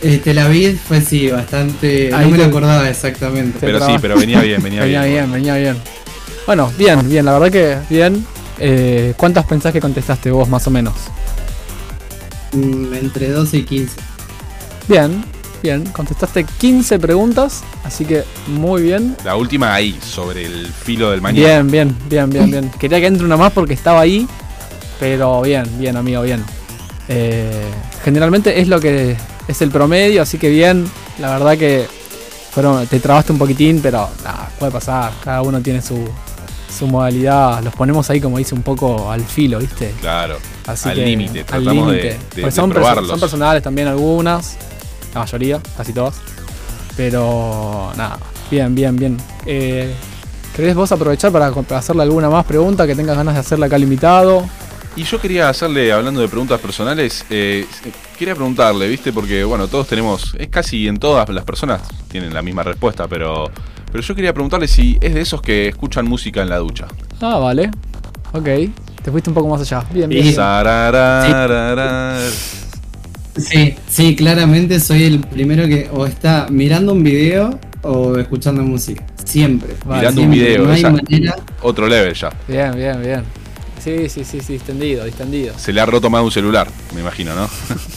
Speaker 4: el Tel Aviv fue sí, bastante.
Speaker 2: Ahí
Speaker 4: no me lo
Speaker 2: te-
Speaker 4: acordaba exactamente.
Speaker 2: te
Speaker 1: Pero sí, pero venía bien, venía,
Speaker 2: venía
Speaker 1: bien.
Speaker 2: bien, venía bien. Bueno, bien, bien, la verdad que bien. Eh, ¿Cuántas pensás que contestaste vos más o menos?
Speaker 4: Mm, entre 12 y 15.
Speaker 2: Bien, bien. Contestaste 15 preguntas, así que muy bien.
Speaker 1: La última ahí, sobre el filo del mañana.
Speaker 2: Bien, bien, bien, bien, bien. Quería que entre una más porque estaba ahí, pero bien, bien, amigo, bien. Eh, generalmente es lo que es el promedio, así que bien. La verdad que fueron, te trabaste un poquitín, pero puede pasar. Cada uno tiene su, su modalidad. Los ponemos ahí, como dice, un poco al filo, ¿viste?
Speaker 1: Claro.
Speaker 2: Así
Speaker 1: al límite,
Speaker 2: al
Speaker 1: tratamos de,
Speaker 2: límite.
Speaker 1: de-
Speaker 2: Pues
Speaker 1: de
Speaker 2: son,
Speaker 1: probarlos.
Speaker 2: son personales también algunas, la mayoría, casi todas. Pero nada, bien, bien, bien. Eh, ¿Querés vos aprovechar para, para hacerle alguna más pregunta que tengas ganas de hacerle acá al invitado?
Speaker 1: Y yo quería hacerle, hablando de preguntas personales, eh, quería preguntarle, ¿viste? Porque, bueno, todos tenemos, es casi en todas las personas tienen la misma respuesta, pero, pero yo quería preguntarle si es de esos que escuchan música en la ducha.
Speaker 2: Ah, vale. Ok. Te fuiste un poco más allá. Bien, bien.
Speaker 4: Sí. Sí, sí, claramente soy el primero que o está mirando un video o escuchando música. Siempre.
Speaker 1: Mirando un
Speaker 4: Siempre.
Speaker 1: video,
Speaker 4: No hay
Speaker 1: esa-
Speaker 4: manera.
Speaker 1: Otro level ya.
Speaker 2: Bien, bien, bien. Sí, sí, sí, sí, distendido, distendido.
Speaker 1: Se le ha roto más un celular, me imagino, ¿no?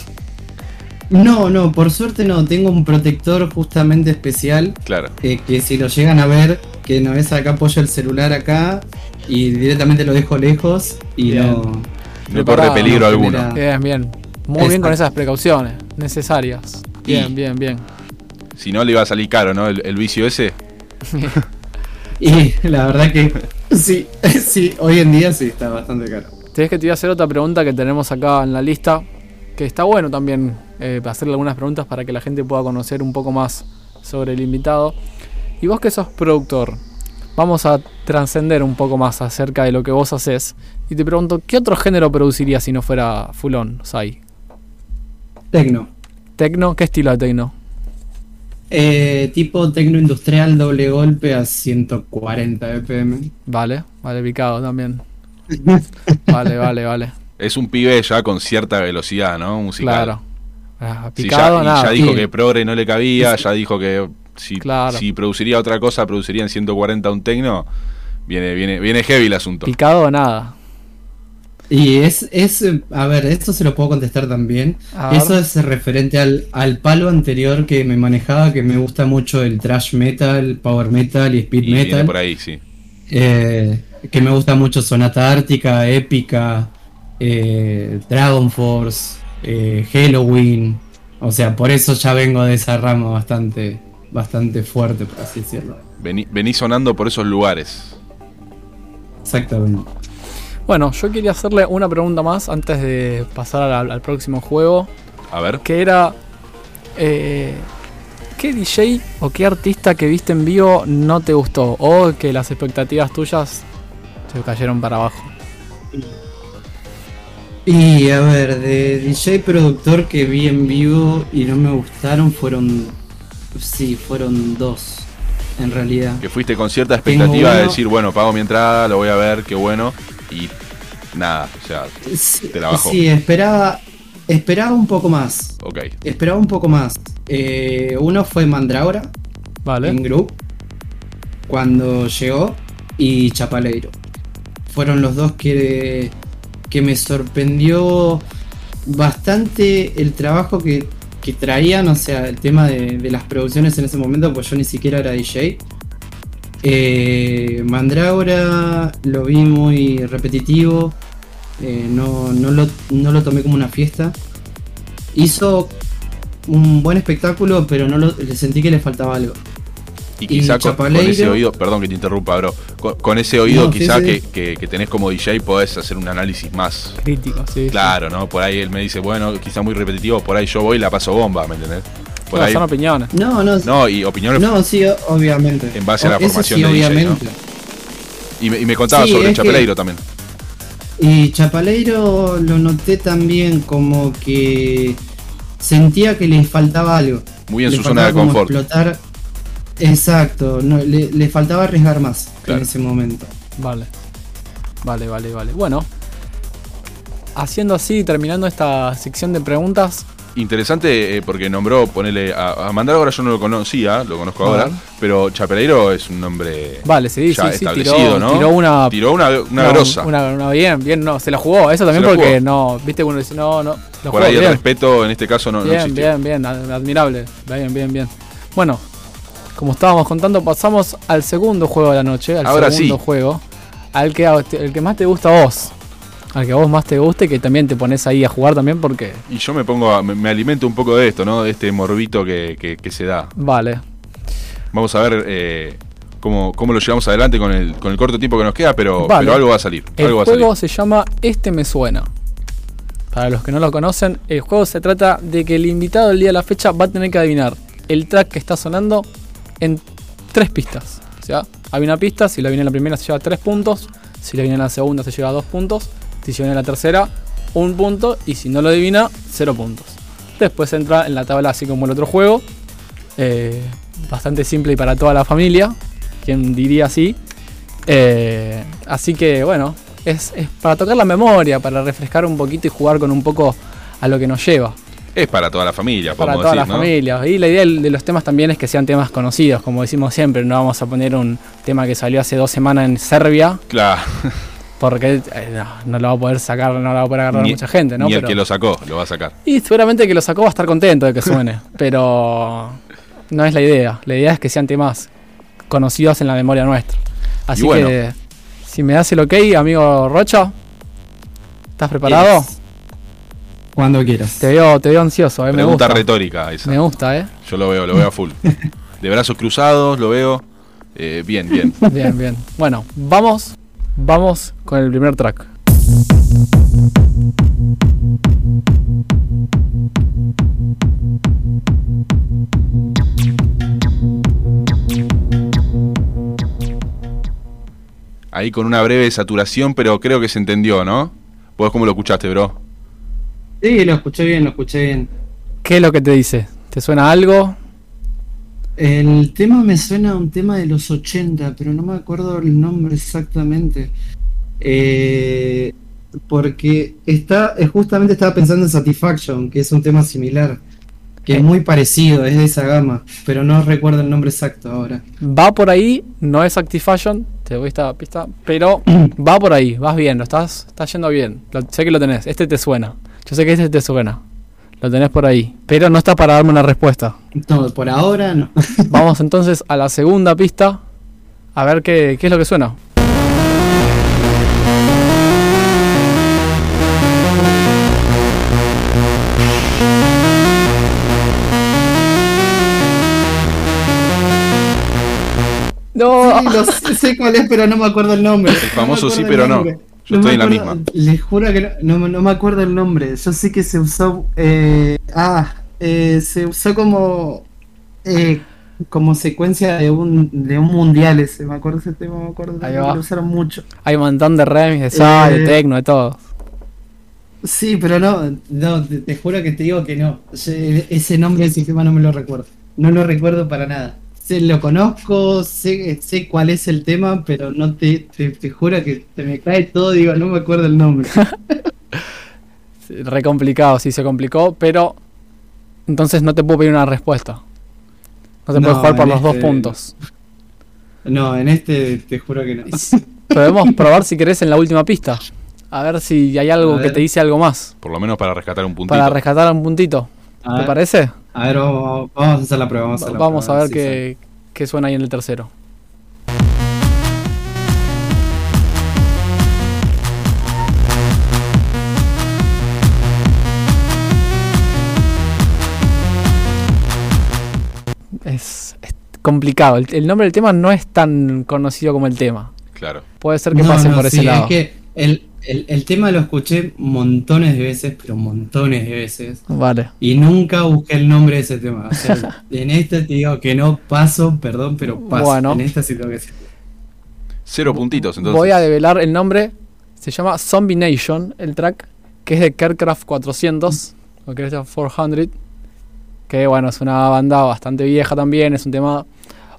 Speaker 4: No, no, por suerte no. Tengo un protector justamente especial
Speaker 1: claro.
Speaker 4: eh, que si lo llegan a ver, que no es acá apoyo el celular acá y directamente lo dejo lejos y
Speaker 2: Bien.
Speaker 4: no.
Speaker 1: No corre peligro
Speaker 4: no
Speaker 1: alguno.
Speaker 4: genera-
Speaker 2: Bien, bien. Muy bien con esas precauciones necesarias. Bien,
Speaker 1: Y-
Speaker 2: bien, bien.
Speaker 1: Si no, le iba a salir caro, ¿no? El, el vicio ese.
Speaker 4: Y la verdad que sí, sí, hoy en día sí está bastante caro.
Speaker 2: Tenés que te voy a hacer otra pregunta que tenemos acá en la lista, que está bueno también eh, hacerle algunas preguntas para que la gente pueda conocer un poco más sobre el invitado. Y vos que sos productor, vamos a trascender un poco más acerca de lo que vos haces. Y te pregunto, ¿qué otro género producirías si no fuera Fulón, Sai?
Speaker 4: Tecno.
Speaker 2: ¿Tecno? ¿Qué estilo de tecno?
Speaker 4: Eh, tipo tecno industrial doble golpe a 140 BPM.
Speaker 2: Vale, vale, picado también. Vale, vale, vale.
Speaker 1: Es un pibe ya con cierta velocidad, ¿no? Musical.
Speaker 2: Claro. Ah,
Speaker 1: Sí,
Speaker 2: picado,
Speaker 1: ya, y
Speaker 2: nada.
Speaker 1: ya dijo
Speaker 4: sí.
Speaker 1: que progre no le cabía, ya dijo que si,
Speaker 2: Claro.
Speaker 1: si produciría otra cosa, produciría en 140 un tecno. Viene, viene, viene heavy el asunto.
Speaker 2: Picado, nada.
Speaker 4: Y es, es, a ver, esto se lo puedo contestar también.
Speaker 2: A ver.
Speaker 4: Eso es referente al, al palo anterior que me manejaba, que me gusta mucho el thrash metal, power metal y speed
Speaker 1: Y viene
Speaker 4: metal.
Speaker 1: por ahí, sí.
Speaker 4: Eh, que me gusta mucho Sonata Ártica, Épica, eh, Dragon Force, eh, Halloween. O sea, por eso ya vengo de esa rama bastante, bastante fuerte, por así decirlo.
Speaker 1: Vení, vení sonando por esos lugares.
Speaker 4: Exactamente.
Speaker 2: Bueno, yo quería hacerle una pregunta más antes de pasar al, al próximo juego,
Speaker 1: A ver.
Speaker 2: que era eh, ¿qué DJ o qué artista que viste en vivo no te gustó o que las expectativas tuyas se cayeron para abajo?
Speaker 4: Y a ver, de DJ productor que vi en vivo y no me gustaron fueron. Sí, fueron dos. En realidad.
Speaker 1: Que fuiste con cierta expectativa de decir, bueno, pago mi entrada, lo voy a ver, qué bueno. Y nada, o sea,
Speaker 4: Sí,
Speaker 1: Te la bajó.
Speaker 4: sí, esperaba. Esperaba un poco más.
Speaker 1: ok.
Speaker 4: Esperaba un poco más. Eh, uno fue Mandraura en
Speaker 2: Vale.
Speaker 4: Group. Cuando llegó. Y Chapaleiro. Fueron los dos que. Que me sorprendió bastante el trabajo que, que traían. O sea, el tema de, las producciones en ese momento. Pues yo ni siquiera era DJ. Eh, Mandraura lo vi muy repetitivo. eh, no, no, lo, no lo tomé como una fiesta. Hizo un buen espectáculo, pero no lo, le sentí que le faltaba algo.
Speaker 1: Y
Speaker 4: Y
Speaker 1: quizá con, con ese oído, perdón que te interrumpa, bro. Con, con ese oído
Speaker 4: No, sí,
Speaker 1: quizá
Speaker 4: sí.
Speaker 1: Que, que- que tenés como DJ podés hacer un análisis más
Speaker 2: Crítico, sí.
Speaker 1: claro, ¿no? Por ahí él me dice, bueno, quizá muy repetitivo, por ahí yo voy y la paso bomba, ¿me entendés? Por ahí,
Speaker 2: son opiniones.
Speaker 4: No, no,
Speaker 1: no, y opiniones.
Speaker 4: no, sí, obviamente.
Speaker 1: En base a la formación
Speaker 4: sí,
Speaker 1: de DJ,
Speaker 4: obviamente.
Speaker 1: Y, me, y me contaba
Speaker 4: Sí,
Speaker 1: sobre el
Speaker 4: es que-
Speaker 1: Chapeleiro también.
Speaker 4: Y Chapaleiro lo noté también como que sentía que le faltaba algo.
Speaker 1: Muy en
Speaker 4: Le
Speaker 1: su zona de confort.
Speaker 4: Explotar. Exacto, no, le, le faltaba arriesgar más
Speaker 1: Claro.
Speaker 4: en ese momento.
Speaker 2: Vale. Vale, vale, vale. Bueno. Haciendo así, terminando esta sección de preguntas,
Speaker 1: Interesante eh, porque nombró, ponele, a, a Mandrágora yo no lo conocía, lo conozco ahora, pero Chapeleiro es un nombre
Speaker 2: Vale, sí,
Speaker 1: ya
Speaker 2: sí, sí,
Speaker 1: establecido,
Speaker 2: tiró,
Speaker 1: ¿no?
Speaker 2: tiró una.
Speaker 1: Tiró una, una
Speaker 2: no,
Speaker 1: grosa.
Speaker 2: Una, una bien, bien, no, se la jugó. Eso también porque
Speaker 1: jugó.
Speaker 2: no, viste, uno dice, no, no. Lo
Speaker 1: Por
Speaker 2: jugó
Speaker 1: ahí el respeto en este caso no, no
Speaker 2: bien,
Speaker 1: existió.
Speaker 2: bien, bien, ad- admirable. Bien, bien, bien. Bueno, como estábamos contando, pasamos al segundo juego de la noche, al
Speaker 1: Ahora
Speaker 2: segundo
Speaker 1: sí.
Speaker 2: juego, al que, el que más te gusta a vos. Al que a vos más te guste, que también te pones ahí a jugar también porque.
Speaker 1: Y yo me pongo, a- me, me alimento un poco de esto, ¿no? De este morbito que, que- que se da.
Speaker 2: Vale.
Speaker 1: Vamos a ver eh, cómo, cómo lo llevamos adelante con el, con el corto tiempo que nos queda, pero,
Speaker 2: Vale.
Speaker 1: pero algo va a salir.
Speaker 2: El
Speaker 1: algo va a
Speaker 2: juego
Speaker 1: salir.
Speaker 2: se llama Este me suena. Para los que no lo conocen, el juego se trata de que el invitado del día de la fecha va a tener que adivinar el track que está sonando en tres pistas. O sea, hay una pista, si la viene en la primera se lleva tres puntos, si la viene en la segunda se lleva dos puntos. Si viene la tercera, un punto. Y si no lo adivina, cero puntos. Después entra en la tabla así como el otro juego. Eh, bastante simple y para toda la familia. Quien diría así. Eh, así que bueno, es para tocar la memoria, para refrescar un poquito y jugar con un poco a lo que nos lleva.
Speaker 1: Es para toda la familia,
Speaker 2: Para
Speaker 1: podemos
Speaker 2: toda
Speaker 1: decir,
Speaker 2: la
Speaker 1: ¿no?
Speaker 2: familia. Y la idea de los temas también es que sean temas conocidos, como decimos siempre. No vamos a poner un tema que salió hace dos semanas en Serbia,
Speaker 1: Claro.
Speaker 2: porque eh, no, no lo va a poder sacar, no lo va a poder agarrar
Speaker 1: Ni-
Speaker 2: mucha gente, ¿no?
Speaker 1: Ni el
Speaker 2: Pero-
Speaker 1: que lo sacó, lo va a sacar.
Speaker 2: Y seguramente el que lo sacó va a estar contento de que suene, pero no es la idea. La idea es que sean temas conocidos en la memoria nuestra. Así
Speaker 1: bueno.
Speaker 2: que, si me das el ok, amigo Rocha, ¿estás preparado?
Speaker 4: Yes. Cuando quieras.
Speaker 2: Te veo, te veo ansioso, eh, me gusta.
Speaker 1: retórica esa.
Speaker 2: Me gusta, eh.
Speaker 1: Yo lo veo, lo veo a full. De brazos cruzados, lo veo. eh, bien, bien.
Speaker 2: Bien, bien. Bueno, vamos, vamos con el primer track.
Speaker 1: Ahí con una breve saturación, pero creo que se entendió, ¿no? ¿Vos cómo lo escuchaste, bro?
Speaker 4: Sí, lo escuché bien, lo escuché bien.
Speaker 2: ¿Qué es lo que te dice? ¿Te suena algo?
Speaker 4: El tema me suena a un tema de los 80, pero no me acuerdo el nombre exactamente. Eh, porque está, eh, justamente estaba pensando en Satisfaction, que es un tema similar, que es muy parecido, es de esa gama, pero no recuerdo el nombre exacto ahora.
Speaker 2: Va por ahí, no es Actifashion, te doy esta pista, pero va por ahí, vas bien, lo estás, estás yendo bien. Lo- sé que lo tenés, este te suena. Yo sé que este te suena. Lo tenés por ahí, pero no está para darme una respuesta.
Speaker 4: No, por ahora no.
Speaker 2: Vamos entonces a la segunda pista, a ver qué, qué es lo que suena. No,
Speaker 4: Sí, lo sé, sé cuál es, pero no me acuerdo el nombre. El
Speaker 1: famoso sí, pero no. Yo estoy en la misma.
Speaker 4: Les juro que no, no, no me acuerdo el nombre. Yo sé que se usó. eh, ah, eh, se usó como. eh, como secuencia de un, de un mundial ese. Me acuerdo ese tema, me acuerdo.
Speaker 2: Ahí va.
Speaker 4: Lo usaron mucho.
Speaker 2: hay un montón de remix, de Sai, de
Speaker 4: Eh,
Speaker 2: techno, de todo.
Speaker 4: Sí, pero no, no te, te juro que te digo que no. Yo, ese nombre del sistema no me lo recuerdo. No lo recuerdo para nada. Sé, lo conozco, sé, sé cuál es el tema, pero no te, te, te juro que se me cae todo, digo, no me acuerdo el nombre.
Speaker 2: Re complicado, sí se complicó, pero entonces no te puedo pedir una respuesta. No se puede
Speaker 4: No,
Speaker 2: jugar por los dos
Speaker 4: este-
Speaker 2: puntos.
Speaker 4: No, en este te juro que no.
Speaker 2: Podemos probar si querés en la última pista. A ver si hay algo que te dice algo más.
Speaker 1: Por lo menos para rescatar un puntito.
Speaker 2: Para rescatar un puntito.
Speaker 4: A
Speaker 2: ¿Te
Speaker 4: ver,
Speaker 2: parece?
Speaker 4: A ver, vamos, vamos a hacer la prueba. Vamos a, hacer la
Speaker 2: Vamos a ver
Speaker 4: sí,
Speaker 2: qué, qué suena ahí en el tercero. Es, es complicado. El, el nombre del tema no es tan conocido como el tema.
Speaker 1: Claro.
Speaker 2: Puede ser que
Speaker 4: No,
Speaker 2: pase
Speaker 4: no,
Speaker 2: por ese
Speaker 4: sí,
Speaker 2: lado.
Speaker 4: Es que el, el, el tema lo escuché montones de veces, pero montones de veces.
Speaker 2: Vale.
Speaker 4: Y nunca busqué el nombre de ese tema. O sea, en este te digo que no paso, perdón, pero paso.
Speaker 2: Bueno.
Speaker 4: En esta sí tengo que decir.
Speaker 1: Cero puntitos, entonces.
Speaker 2: Voy a develar el nombre. Se llama Zombie Nation, el track, que es de Kercraft 400, o Kercraft 400, que bueno, es una banda bastante vieja también, es un tema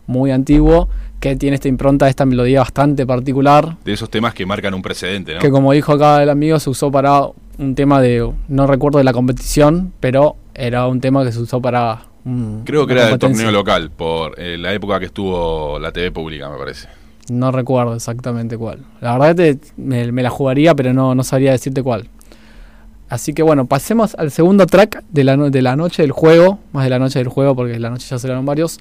Speaker 2: muy antiguo, que tiene esta impronta, esta melodía bastante particular,
Speaker 1: De esos temas que marcan un precedente, ¿no?
Speaker 2: que como dijo acá el amigo, se usó para un tema de, no recuerdo de la competición, pero era un tema que se usó para... un-
Speaker 1: Creo que era del torneo local, por eh, la época que estuvo la TV pública, me parece.
Speaker 2: No recuerdo exactamente cuál. La verdad que te- me, me la jugaría, pero no, no sabría decirte cuál. Así que bueno, pasemos al segundo track de la, de la noche del juego. Más de la noche del juego, porque la noche ya serán varios.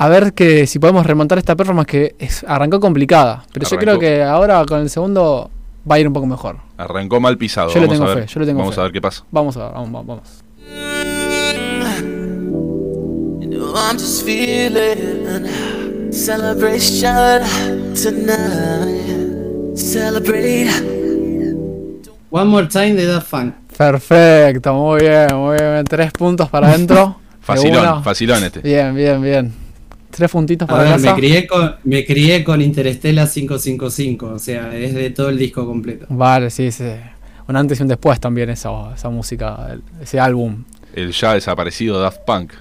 Speaker 2: A ver que si podemos remontar esta performance que es- arrancó complicada. Pero yo creo que ahora con el segundo va a ir un poco mejor.
Speaker 1: Arrancó mal pisado.
Speaker 2: Yo le
Speaker 1: vamos
Speaker 2: tengo
Speaker 1: a ver.
Speaker 2: fe, yo le tengo
Speaker 1: Vamos
Speaker 2: fe.
Speaker 1: a ver qué pasa.
Speaker 2: Vamos a ver, vamos, vamos.
Speaker 5: I'm just feeling celebration tonight. Celebrate.
Speaker 4: One More Time de Daft Punk.
Speaker 2: Perfecto, muy bien, muy bien. Tres puntos para adentro. De
Speaker 1: Facilón, facilón este.
Speaker 2: Bien, bien, bien. Tres puntitos para
Speaker 4: ver,
Speaker 2: casa.
Speaker 4: me crié con, me crié con Interestela 555, o sea, es de todo el disco completo.
Speaker 2: Vale, sí, sí. Un antes y un después también esa, esa música, el- ese álbum.
Speaker 1: El ya desaparecido Daft Punk.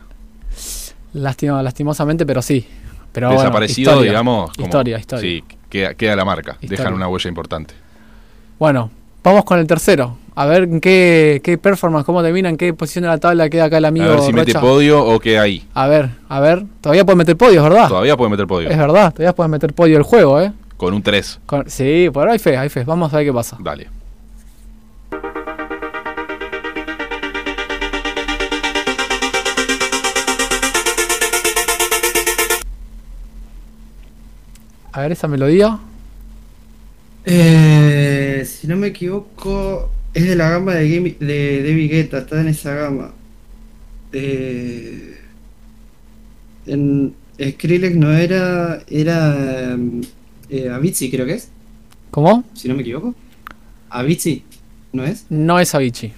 Speaker 2: Lástima, lastimosamente, pero sí. Pero bueno,
Speaker 1: desaparecido,
Speaker 2: historia.
Speaker 1: digamos. como-
Speaker 2: Historia, historia.
Speaker 1: Sí, queda, queda la marca.
Speaker 2: Historia.
Speaker 1: Dejan una huella importante.
Speaker 2: Bueno, vamos con el tercero. A ver en qué, qué performance, cómo termina, en qué posición de la tabla queda acá el amigo
Speaker 1: a ver si mete
Speaker 2: Rocha.
Speaker 1: podio o queda ahí.
Speaker 2: A ver, a ver. Todavía puede meter podios, ¿verdad?
Speaker 1: Todavía puede meter podio.
Speaker 2: Es verdad, todavía puedes meter podio el juego, ¿eh?
Speaker 1: Con un 3.
Speaker 2: Con- sí, por ahí hay fe, hay fe. Vamos a ver qué pasa.
Speaker 1: Dale.
Speaker 2: A ver esa melodía.
Speaker 4: Eh, si no me equivoco, es de la gama de, Game, de David Guetta, está en esa gama. Eh, en Skrillex no era, era eh, Avicii creo que es,
Speaker 2: ¿Cómo?
Speaker 4: si no me equivoco. Avicii, ¿no es?
Speaker 2: No es Avicii.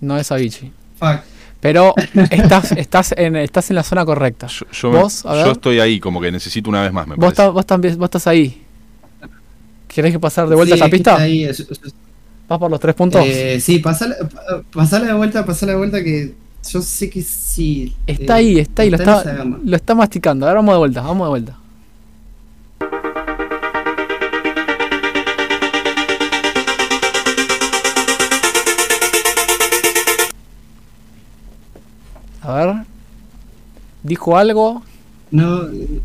Speaker 2: No es Avicii.
Speaker 4: Fuck.
Speaker 2: Pero estás, estás, en, estás en la zona correcta.
Speaker 1: Yo, yo,
Speaker 2: ¿Vos? A ver.
Speaker 1: yo estoy ahí, como que necesito una vez más, me
Speaker 2: Vos,
Speaker 1: parece.
Speaker 2: vos, también, vos estás ahí. ¿Querés que pasar de vuelta
Speaker 4: Sí,
Speaker 2: esa
Speaker 4: es que
Speaker 2: pista?
Speaker 4: está ahí, es- es-
Speaker 2: ¿Vas por los tres puntos?
Speaker 4: eh, sí, pasala, pa- pasala de vuelta, pasala de vuelta que yo sé que sí.
Speaker 2: está
Speaker 4: eh,
Speaker 2: ahí, está ahí, lo está,
Speaker 4: gama.
Speaker 2: lo está masticando. Ahora vamos de vuelta, vamos de vuelta. A ver. ¿Dijo algo?
Speaker 4: No, eh,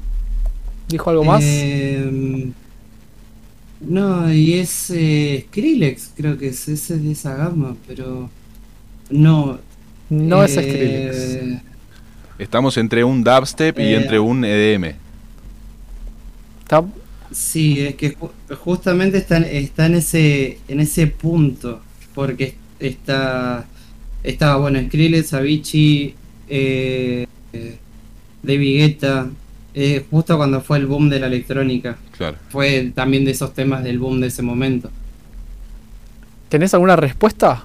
Speaker 2: ¿Dijo algo más?
Speaker 4: Em, no, y es eh, Skrillex, creo que es ese de esa gama, pero no.
Speaker 2: no es
Speaker 4: eh,
Speaker 2: Skrillex.
Speaker 1: Estamos entre un dubstep y
Speaker 4: Eh,
Speaker 1: entre un E EDM.
Speaker 2: Está-
Speaker 4: Sí, es que ju- justamente está, en- está en ese en ese punto, porque está estaba bueno Skrillex, Avicii, eh, eh, David Guetta, eh, justo cuando fue el boom de la electrónica,
Speaker 1: Claro.
Speaker 4: fue también de esos temas del boom de ese momento.
Speaker 2: ¿Tenés alguna respuesta?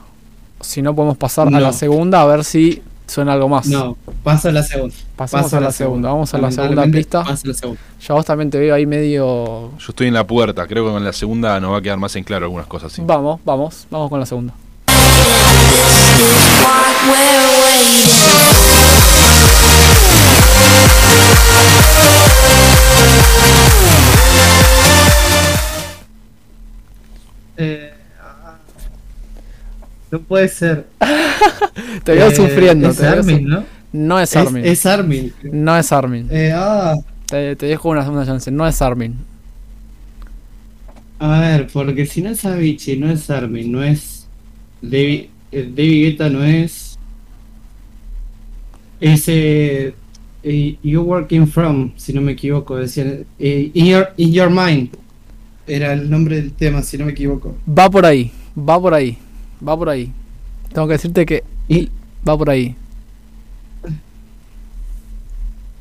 Speaker 2: Si no, podemos pasar a la segunda a ver si suena algo más.
Speaker 4: No, paso a la segunda.
Speaker 2: Pasemos
Speaker 4: Paso
Speaker 2: a la segunda. Vamos a la segunda pista.
Speaker 4: paso a la segunda.
Speaker 2: Ya vos también te veo ahí medio.
Speaker 1: Yo estoy en la puerta, creo que con la segunda nos va a quedar más en claro algunas cosas. Sí.
Speaker 2: Vamos, vamos, vamos con la segunda.
Speaker 4: Eh, ah, no puede ser.
Speaker 2: Te veo
Speaker 4: Eh,
Speaker 2: sufriendo.
Speaker 4: Es
Speaker 2: te veo
Speaker 4: Armin,
Speaker 2: su-
Speaker 4: ¿no?
Speaker 2: No es
Speaker 4: Es,
Speaker 2: Armin.
Speaker 4: es Armin.
Speaker 2: No es Armin.
Speaker 4: Eh, ah,
Speaker 2: Te, te dejo una segunda chance. No es Armin.
Speaker 4: a ver, porque si no es Avicii, no es Armin, no es David, eh, David Guetta, no es ese eh, You Working From, si no me equivoco, decían eh, in, your, in Your Mind era el nombre del tema, si no me equivoco.
Speaker 2: Va por ahí. Va por ahí. Va por ahí. Tengo que decirte que
Speaker 4: Y,
Speaker 2: va por ahí.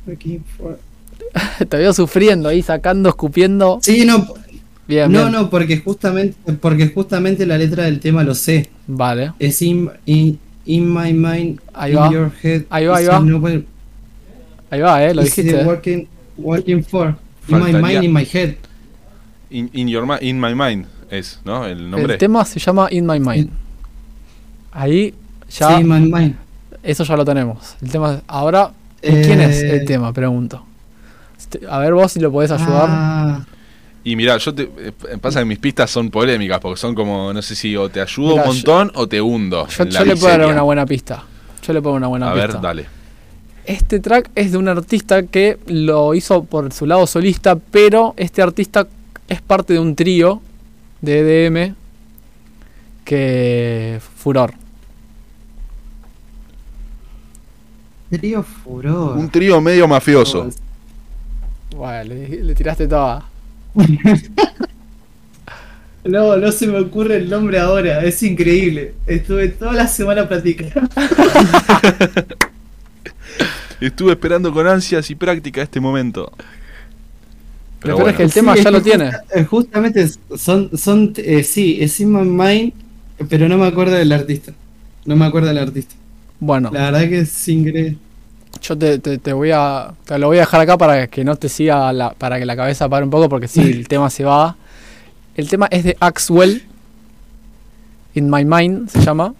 Speaker 4: Working for-
Speaker 2: Te veo sufriendo ahí, sacando, escupiendo.
Speaker 4: Sí, no,
Speaker 2: Bien,
Speaker 4: no,
Speaker 2: bien.
Speaker 4: no, porque justamente, porque justamente la letra del tema lo sé.
Speaker 2: Vale.
Speaker 4: Es in, in, in my mind,
Speaker 2: Ahí
Speaker 4: in
Speaker 2: va.
Speaker 4: your head.
Speaker 2: Ahí va, ahí va.
Speaker 4: no
Speaker 2: Ahí va, eh. Lo
Speaker 4: is
Speaker 2: dijiste. eh.
Speaker 4: Working, working for. In my
Speaker 1: Faltaría-
Speaker 4: mind, in my head.
Speaker 1: In, in your in my mind es, ¿no? El nombre.
Speaker 2: El tema se llama In My Mind. Ahí ya.
Speaker 4: Sí, in my mind.
Speaker 2: Eso ya lo tenemos. El tema. Ahora, ¿de quién es
Speaker 4: Eh,
Speaker 2: el tema? Pregunto. Este, A ver vos si lo podés ayudar.
Speaker 4: Ah,
Speaker 1: Y mira, yo te eh, pasa que mis pistas son polémicas porque son como no sé si o te ayudo
Speaker 2: Mirá,
Speaker 1: un montón o te hundo.
Speaker 2: yo yo le puedo dar una buena pista. Yo le pongo una buena
Speaker 1: A
Speaker 2: pista.
Speaker 1: ver, dale.
Speaker 2: Este track es de un artista que lo hizo por su lado solista, pero este artista es parte de un trío de EDM que furor.
Speaker 4: trío furor.
Speaker 1: Un trío medio mafioso.
Speaker 2: Bueno, le, le tiraste toda.
Speaker 4: No, no se me ocurre el nombre ahora, es increíble. Estuve toda la semana platicando.
Speaker 1: Estuve esperando con ansias y práctica este momento.
Speaker 2: Peor es que el tema
Speaker 4: Sí,
Speaker 2: ya lo tiene.
Speaker 4: justa- eh, justamente son, son eh, sí, es In My Mind, pero no me acuerdo del artista. No me acuerdo del artista.
Speaker 2: Bueno,
Speaker 4: La verdad que es increíble.
Speaker 2: Yo te, te- te voy a. Te lo voy a dejar acá para que no te siga la, para que la cabeza pare un poco, porque sí, el tema se va. El tema es de Axwell. In My Mind se llama.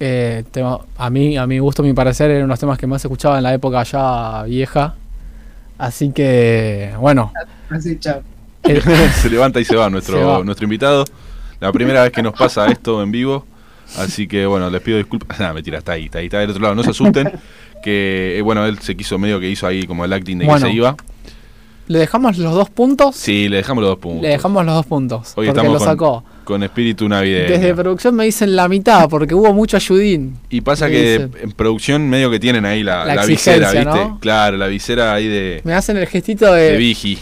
Speaker 2: Eh, tema- a mí, a mi gusto, a mi parecer, eran unos temas que más escuchaba en la época ya vieja. Así que, bueno.
Speaker 4: Así, chao.
Speaker 2: el-
Speaker 1: se levanta y se va nuestro,
Speaker 2: Se va.
Speaker 1: nuestro invitado. La primera vez que nos pasa esto en vivo. Así que bueno, les pido disculpas. Nada, mentira, está ahí, está ahí, está del otro lado. No se asusten. Que eh, bueno, él se quiso medio que hizo ahí como el acting de
Speaker 2: Bueno.
Speaker 1: que se iba.
Speaker 2: ¿Le dejamos los dos puntos?
Speaker 1: Sí, le dejamos los dos puntos.
Speaker 2: Le dejamos los dos puntos.
Speaker 1: Hoy
Speaker 2: porque
Speaker 1: estamos
Speaker 2: lo sacó.
Speaker 1: con espíritu navideño.
Speaker 2: Desde producción me dicen la mitad, porque hubo mucho ayudín.
Speaker 1: Y pasa que
Speaker 2: dicen.
Speaker 1: en producción medio que tienen ahí la,
Speaker 2: La
Speaker 1: la visera, ¿viste?
Speaker 2: ¿no?
Speaker 1: Claro, la visera ahí de,
Speaker 2: Me hacen el gestito
Speaker 1: de
Speaker 2: de.
Speaker 1: Vigi.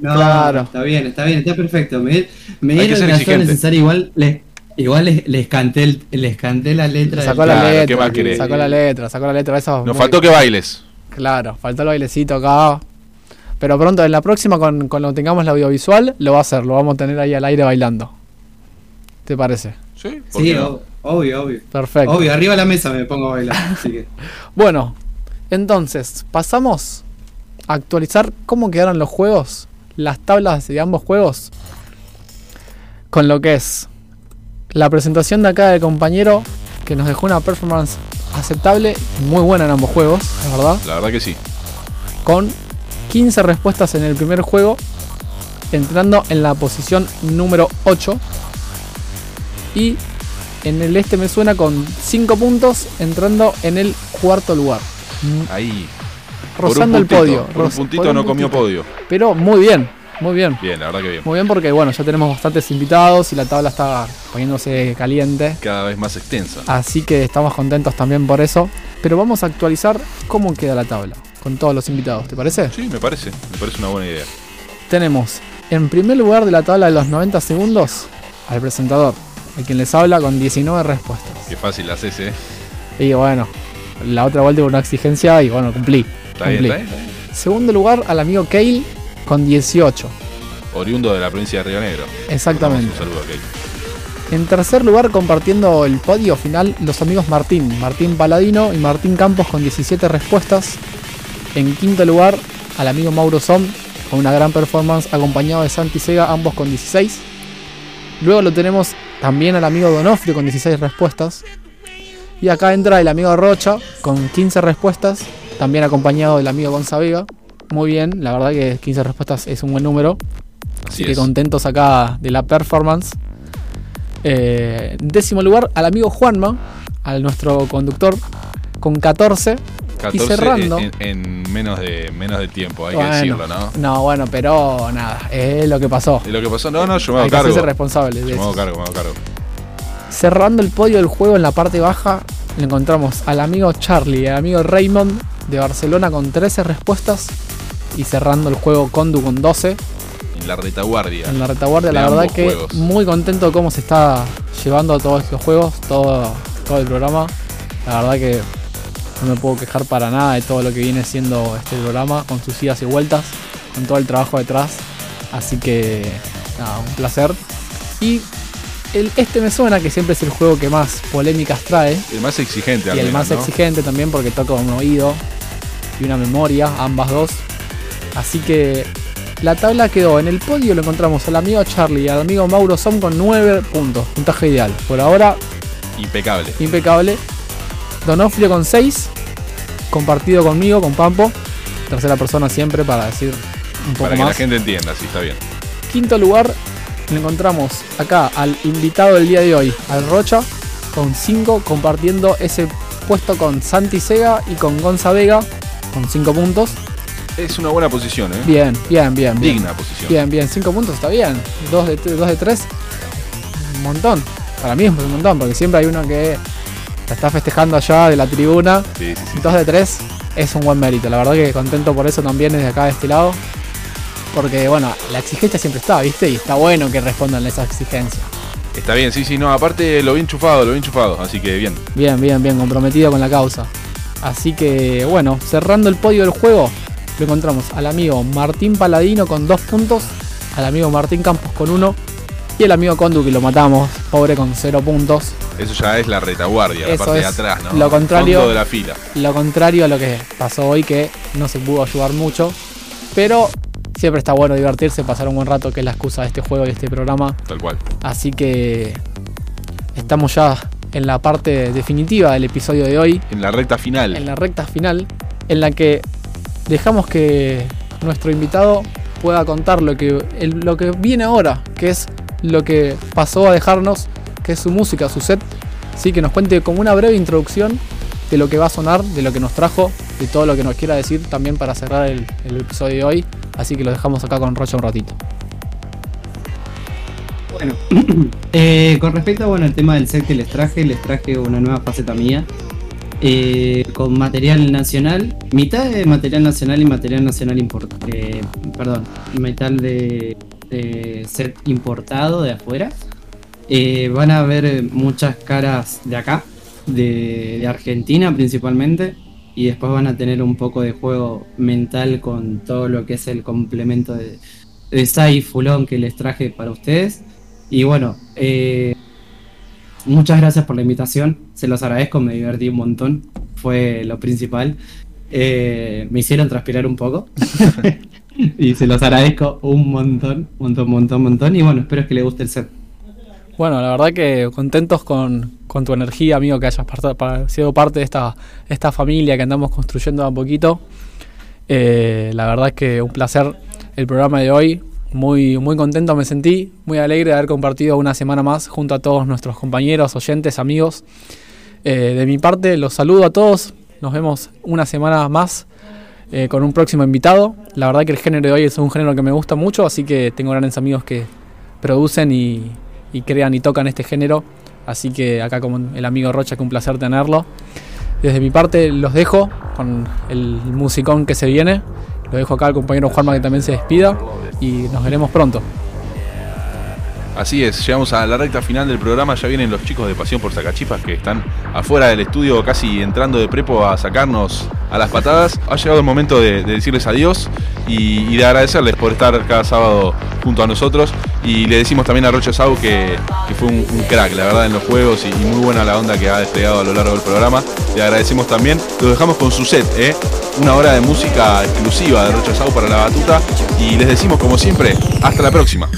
Speaker 4: No,
Speaker 2: Claro.
Speaker 4: está bien, está bien, está perfecto. Me, me
Speaker 1: Hay que
Speaker 4: dieron
Speaker 1: ser
Speaker 4: la
Speaker 1: exigente.
Speaker 4: necesaria, igual les, igual les, les canté el- les canté la letra
Speaker 2: Sacó
Speaker 4: del
Speaker 2: la
Speaker 1: Claro, ¿qué
Speaker 2: letra.
Speaker 1: más querés?
Speaker 2: Sacó la letra, sacó la letra. Eso es
Speaker 1: Nos
Speaker 2: muy-
Speaker 1: faltó que bailes.
Speaker 2: Claro, faltó el bailecito acá. Pero pronto, en la próxima, con, con lo tengamos la audiovisual, lo va a hacer. Lo vamos a tener ahí al aire bailando. ¿Te parece?
Speaker 1: Sí, ¿por
Speaker 4: Sí,
Speaker 1: no?
Speaker 4: obvio, obvio.
Speaker 2: Perfecto.
Speaker 4: Obvio, arriba de la mesa me pongo a bailar. Así que.
Speaker 2: Bueno, entonces, pasamos a actualizar cómo quedaron los juegos, las tablas de ambos juegos, con lo que es la presentación de acá del compañero que nos dejó una performance aceptable, muy buena en ambos juegos, la verdad,
Speaker 1: La verdad que sí.
Speaker 2: con 15 respuestas en el primer juego, entrando en la posición número 8. Y en el este me suena con 5 puntos, entrando en el cuarto lugar.
Speaker 1: Ahí. Por un
Speaker 2: Rozando el podio.
Speaker 1: Por un puntito
Speaker 2: por un
Speaker 1: no comió podio.
Speaker 2: Pero muy bien, muy bien.
Speaker 1: Bien, la verdad que bien.
Speaker 2: Muy bien porque bueno, ya tenemos bastantes invitados y la tabla está poniéndose caliente.
Speaker 1: Cada vez más extensa.
Speaker 2: Así que estamos contentos también por eso. Pero vamos a actualizar cómo queda la tabla con todos los invitados, ¿te parece?
Speaker 1: Sí, me parece. Me parece una buena idea.
Speaker 2: Tenemos en primer lugar de la tabla de los 90 segundos al presentador, a quien les habla con 19 respuestas.
Speaker 1: Qué fácil haces, ¿eh?
Speaker 2: Y bueno, la otra vuelta hubo una exigencia y bueno, cumplí.
Speaker 1: Está bien,
Speaker 2: cumplí.
Speaker 1: está bien, está bien.
Speaker 2: Segundo lugar al amigo Kale con 18.
Speaker 1: Oriundo de la provincia de Río Negro.
Speaker 2: Exactamente.
Speaker 1: Un saludo a Kate.
Speaker 2: En tercer lugar, compartiendo el podio final, los amigos Martín, Martín Paladino y Martín Campos con 17 respuestas. En quinto lugar, al amigo Mauro Som con una gran performance, acompañado de Santi Sega, ambos con 16. Luego lo tenemos también al amigo Donofrio con 16 respuestas. Y acá entra el amigo Rocha con 15 respuestas, también acompañado del amigo Gonza Vega. Muy bien, la verdad que 15 respuestas es un buen número.
Speaker 1: Así
Speaker 2: Así que
Speaker 1: es.
Speaker 2: contentos acá de la performance. Eh, en décimo lugar, al amigo Juanma, al nuestro conductor, con 14.
Speaker 1: 14
Speaker 2: cerrando.
Speaker 1: En, en menos de menos de tiempo, hay
Speaker 2: Bueno,
Speaker 1: que decirlo, ¿no?
Speaker 2: No, bueno, pero nada, es lo que pasó.
Speaker 1: ¿Y lo que pasó? No, no, yo me hago
Speaker 2: que
Speaker 1: cargo.
Speaker 2: hacerse responsable de
Speaker 1: Yo me hago cargo, me hago cargo.
Speaker 2: Cerrando el podio del juego en la parte baja, le encontramos al amigo Charlie y al amigo Raymond de Barcelona con 13 respuestas. Y cerrando el juego Condu con 12.
Speaker 1: En la retaguardia.
Speaker 2: En la retaguardia, la verdad que
Speaker 1: juegos.
Speaker 2: muy contento de cómo se está llevando todos estos juegos, todo, todo el programa. La verdad que no me puedo quejar para nada de todo lo que viene siendo este programa, con sus idas y vueltas, con todo el trabajo detrás. Así que, nada, un placer. Y el, este me suena que siempre es el juego que más polémicas trae.
Speaker 1: El más exigente, al
Speaker 2: Y el más
Speaker 1: ¿no?
Speaker 2: exigente también porque toca un oído y una memoria, ambas dos. Así que la tabla quedó. En el podio lo encontramos al amigo Charlie y al amigo Mauro Som con 9 puntos. Puntaje ideal. Por ahora,
Speaker 1: Impecable.
Speaker 2: impecable. Donofrio con 6. Compartido conmigo, con Pampo. Tercera persona siempre para decir un poco
Speaker 1: Para que
Speaker 2: más.
Speaker 1: la gente entienda, sí, está bien.
Speaker 2: Quinto lugar, lo encontramos acá al invitado del día de hoy, al Rocha, con 5, compartiendo ese puesto con Santi Sega y con Gonza Vega, con 5 puntos.
Speaker 1: Es una buena posición, ¿eh?
Speaker 2: Bien, bien, bien. bien.
Speaker 1: Digna posición.
Speaker 2: Bien, bien, 5 puntos está bien. 2 de 3, de tres, un montón. Para mí es un montón, porque siempre hay uno que la está festejando allá de la tribuna.
Speaker 1: Sí, sí, sí.
Speaker 2: 2 de 3 es un buen mérito. La verdad que contento por eso también desde acá de este lado. Porque bueno, la exigencia siempre está, ¿viste? Y está bueno que respondan a esa exigencia.
Speaker 1: Está bien, sí, sí, no, aparte lo vi enchufado, lo vi enchufado, así que bien.
Speaker 2: Bien, bien, bien, comprometido con la causa. Así que bueno, cerrando el podio del juego, lo encontramos al amigo Martín Paladino con 2 puntos, al amigo Martín Campos con 1 y el amigo Condu que lo matamos, pobre con 0 puntos.
Speaker 1: Eso ya es la retaguardia, la parte de atrás, ¿no?
Speaker 2: lo contrario.
Speaker 1: De la fila.
Speaker 2: Lo contrario a lo que pasó hoy, que no se pudo ayudar mucho. Pero siempre está bueno divertirse, pasar un buen rato, que es la excusa de este juego y este programa.
Speaker 1: Tal cual.
Speaker 2: Así que estamos ya en la parte definitiva del episodio de hoy,
Speaker 1: En la recta final.
Speaker 2: en la recta final, en la que dejamos que nuestro invitado pueda contar lo que, el- lo que viene ahora, que es lo que pasó a dejarnos, que es su música, su set. Así que nos cuente como una breve introducción de lo que va a sonar, de lo que nos trajo, de todo lo que nos quiera decir también para cerrar el, episodio de hoy. Así que lo dejamos acá con Rocha un ratito.
Speaker 4: Bueno, eh, con respecto bueno, el tema del set que les traje, les traje una nueva faceta mía. eh, con material nacional, mitad de material nacional y material nacional import, eh, perdón, metal de, de set importado de afuera. Eh, van a ver muchas caras de acá, de, Argentina principalmente, y después van a tener un poco de juego mental con todo lo que es el complemento de, de Sai que les traje para ustedes. Y bueno, eh, muchas gracias por la invitación, se los agradezco, me divertí un montón, fue lo principal. Eh, me hicieron transpirar un poco y se los agradezco un montón, montón, montón, montón. Y bueno, espero que les guste el set.
Speaker 2: Bueno, la verdad que contentos con, con tu energía, amigo, que hayas sido parte de esta, esta familia que andamos construyendo a poquito. Eh, la verdad que un placer el programa de hoy. Muy, muy contento me sentí, muy alegre de haber compartido una semana más junto a todos nuestros compañeros, oyentes, amigos. Eh, de mi parte, los saludo a todos. Nos vemos una semana más eh, con un próximo invitado. La verdad que el género de hoy es un género que me gusta mucho, así que tengo grandes amigos que producen y, crean y tocan este género. Así que acá como el amigo Rocha, que un placer tenerlo. Desde mi parte los dejo con el musicón que se viene. Lo dejo acá al compañero Juanma que también se despida y nos veremos pronto.
Speaker 1: Así es, llegamos a la recta final del programa, ya vienen los chicos de Pasión por Sacachipas que están afuera del estudio casi entrando de prepo a sacarnos a las patadas. Ha llegado el momento de, de decirles adiós y, de agradecerles por estar cada sábado junto a nosotros. Y le decimos también a Rocha Sau que, fue un, crack, la verdad, en los juegos y, y muy buena la onda que ha desplegado a lo largo del programa. Le agradecemos también. Los dejamos con su set, ¿eh? una hora de música exclusiva de Rocha Sau para la batuta. Y les decimos, como siempre, hasta la próxima.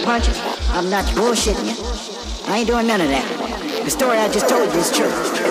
Speaker 6: Punches. I'm not bullshitting you. I ain't doing none of that. The story I just told you is true.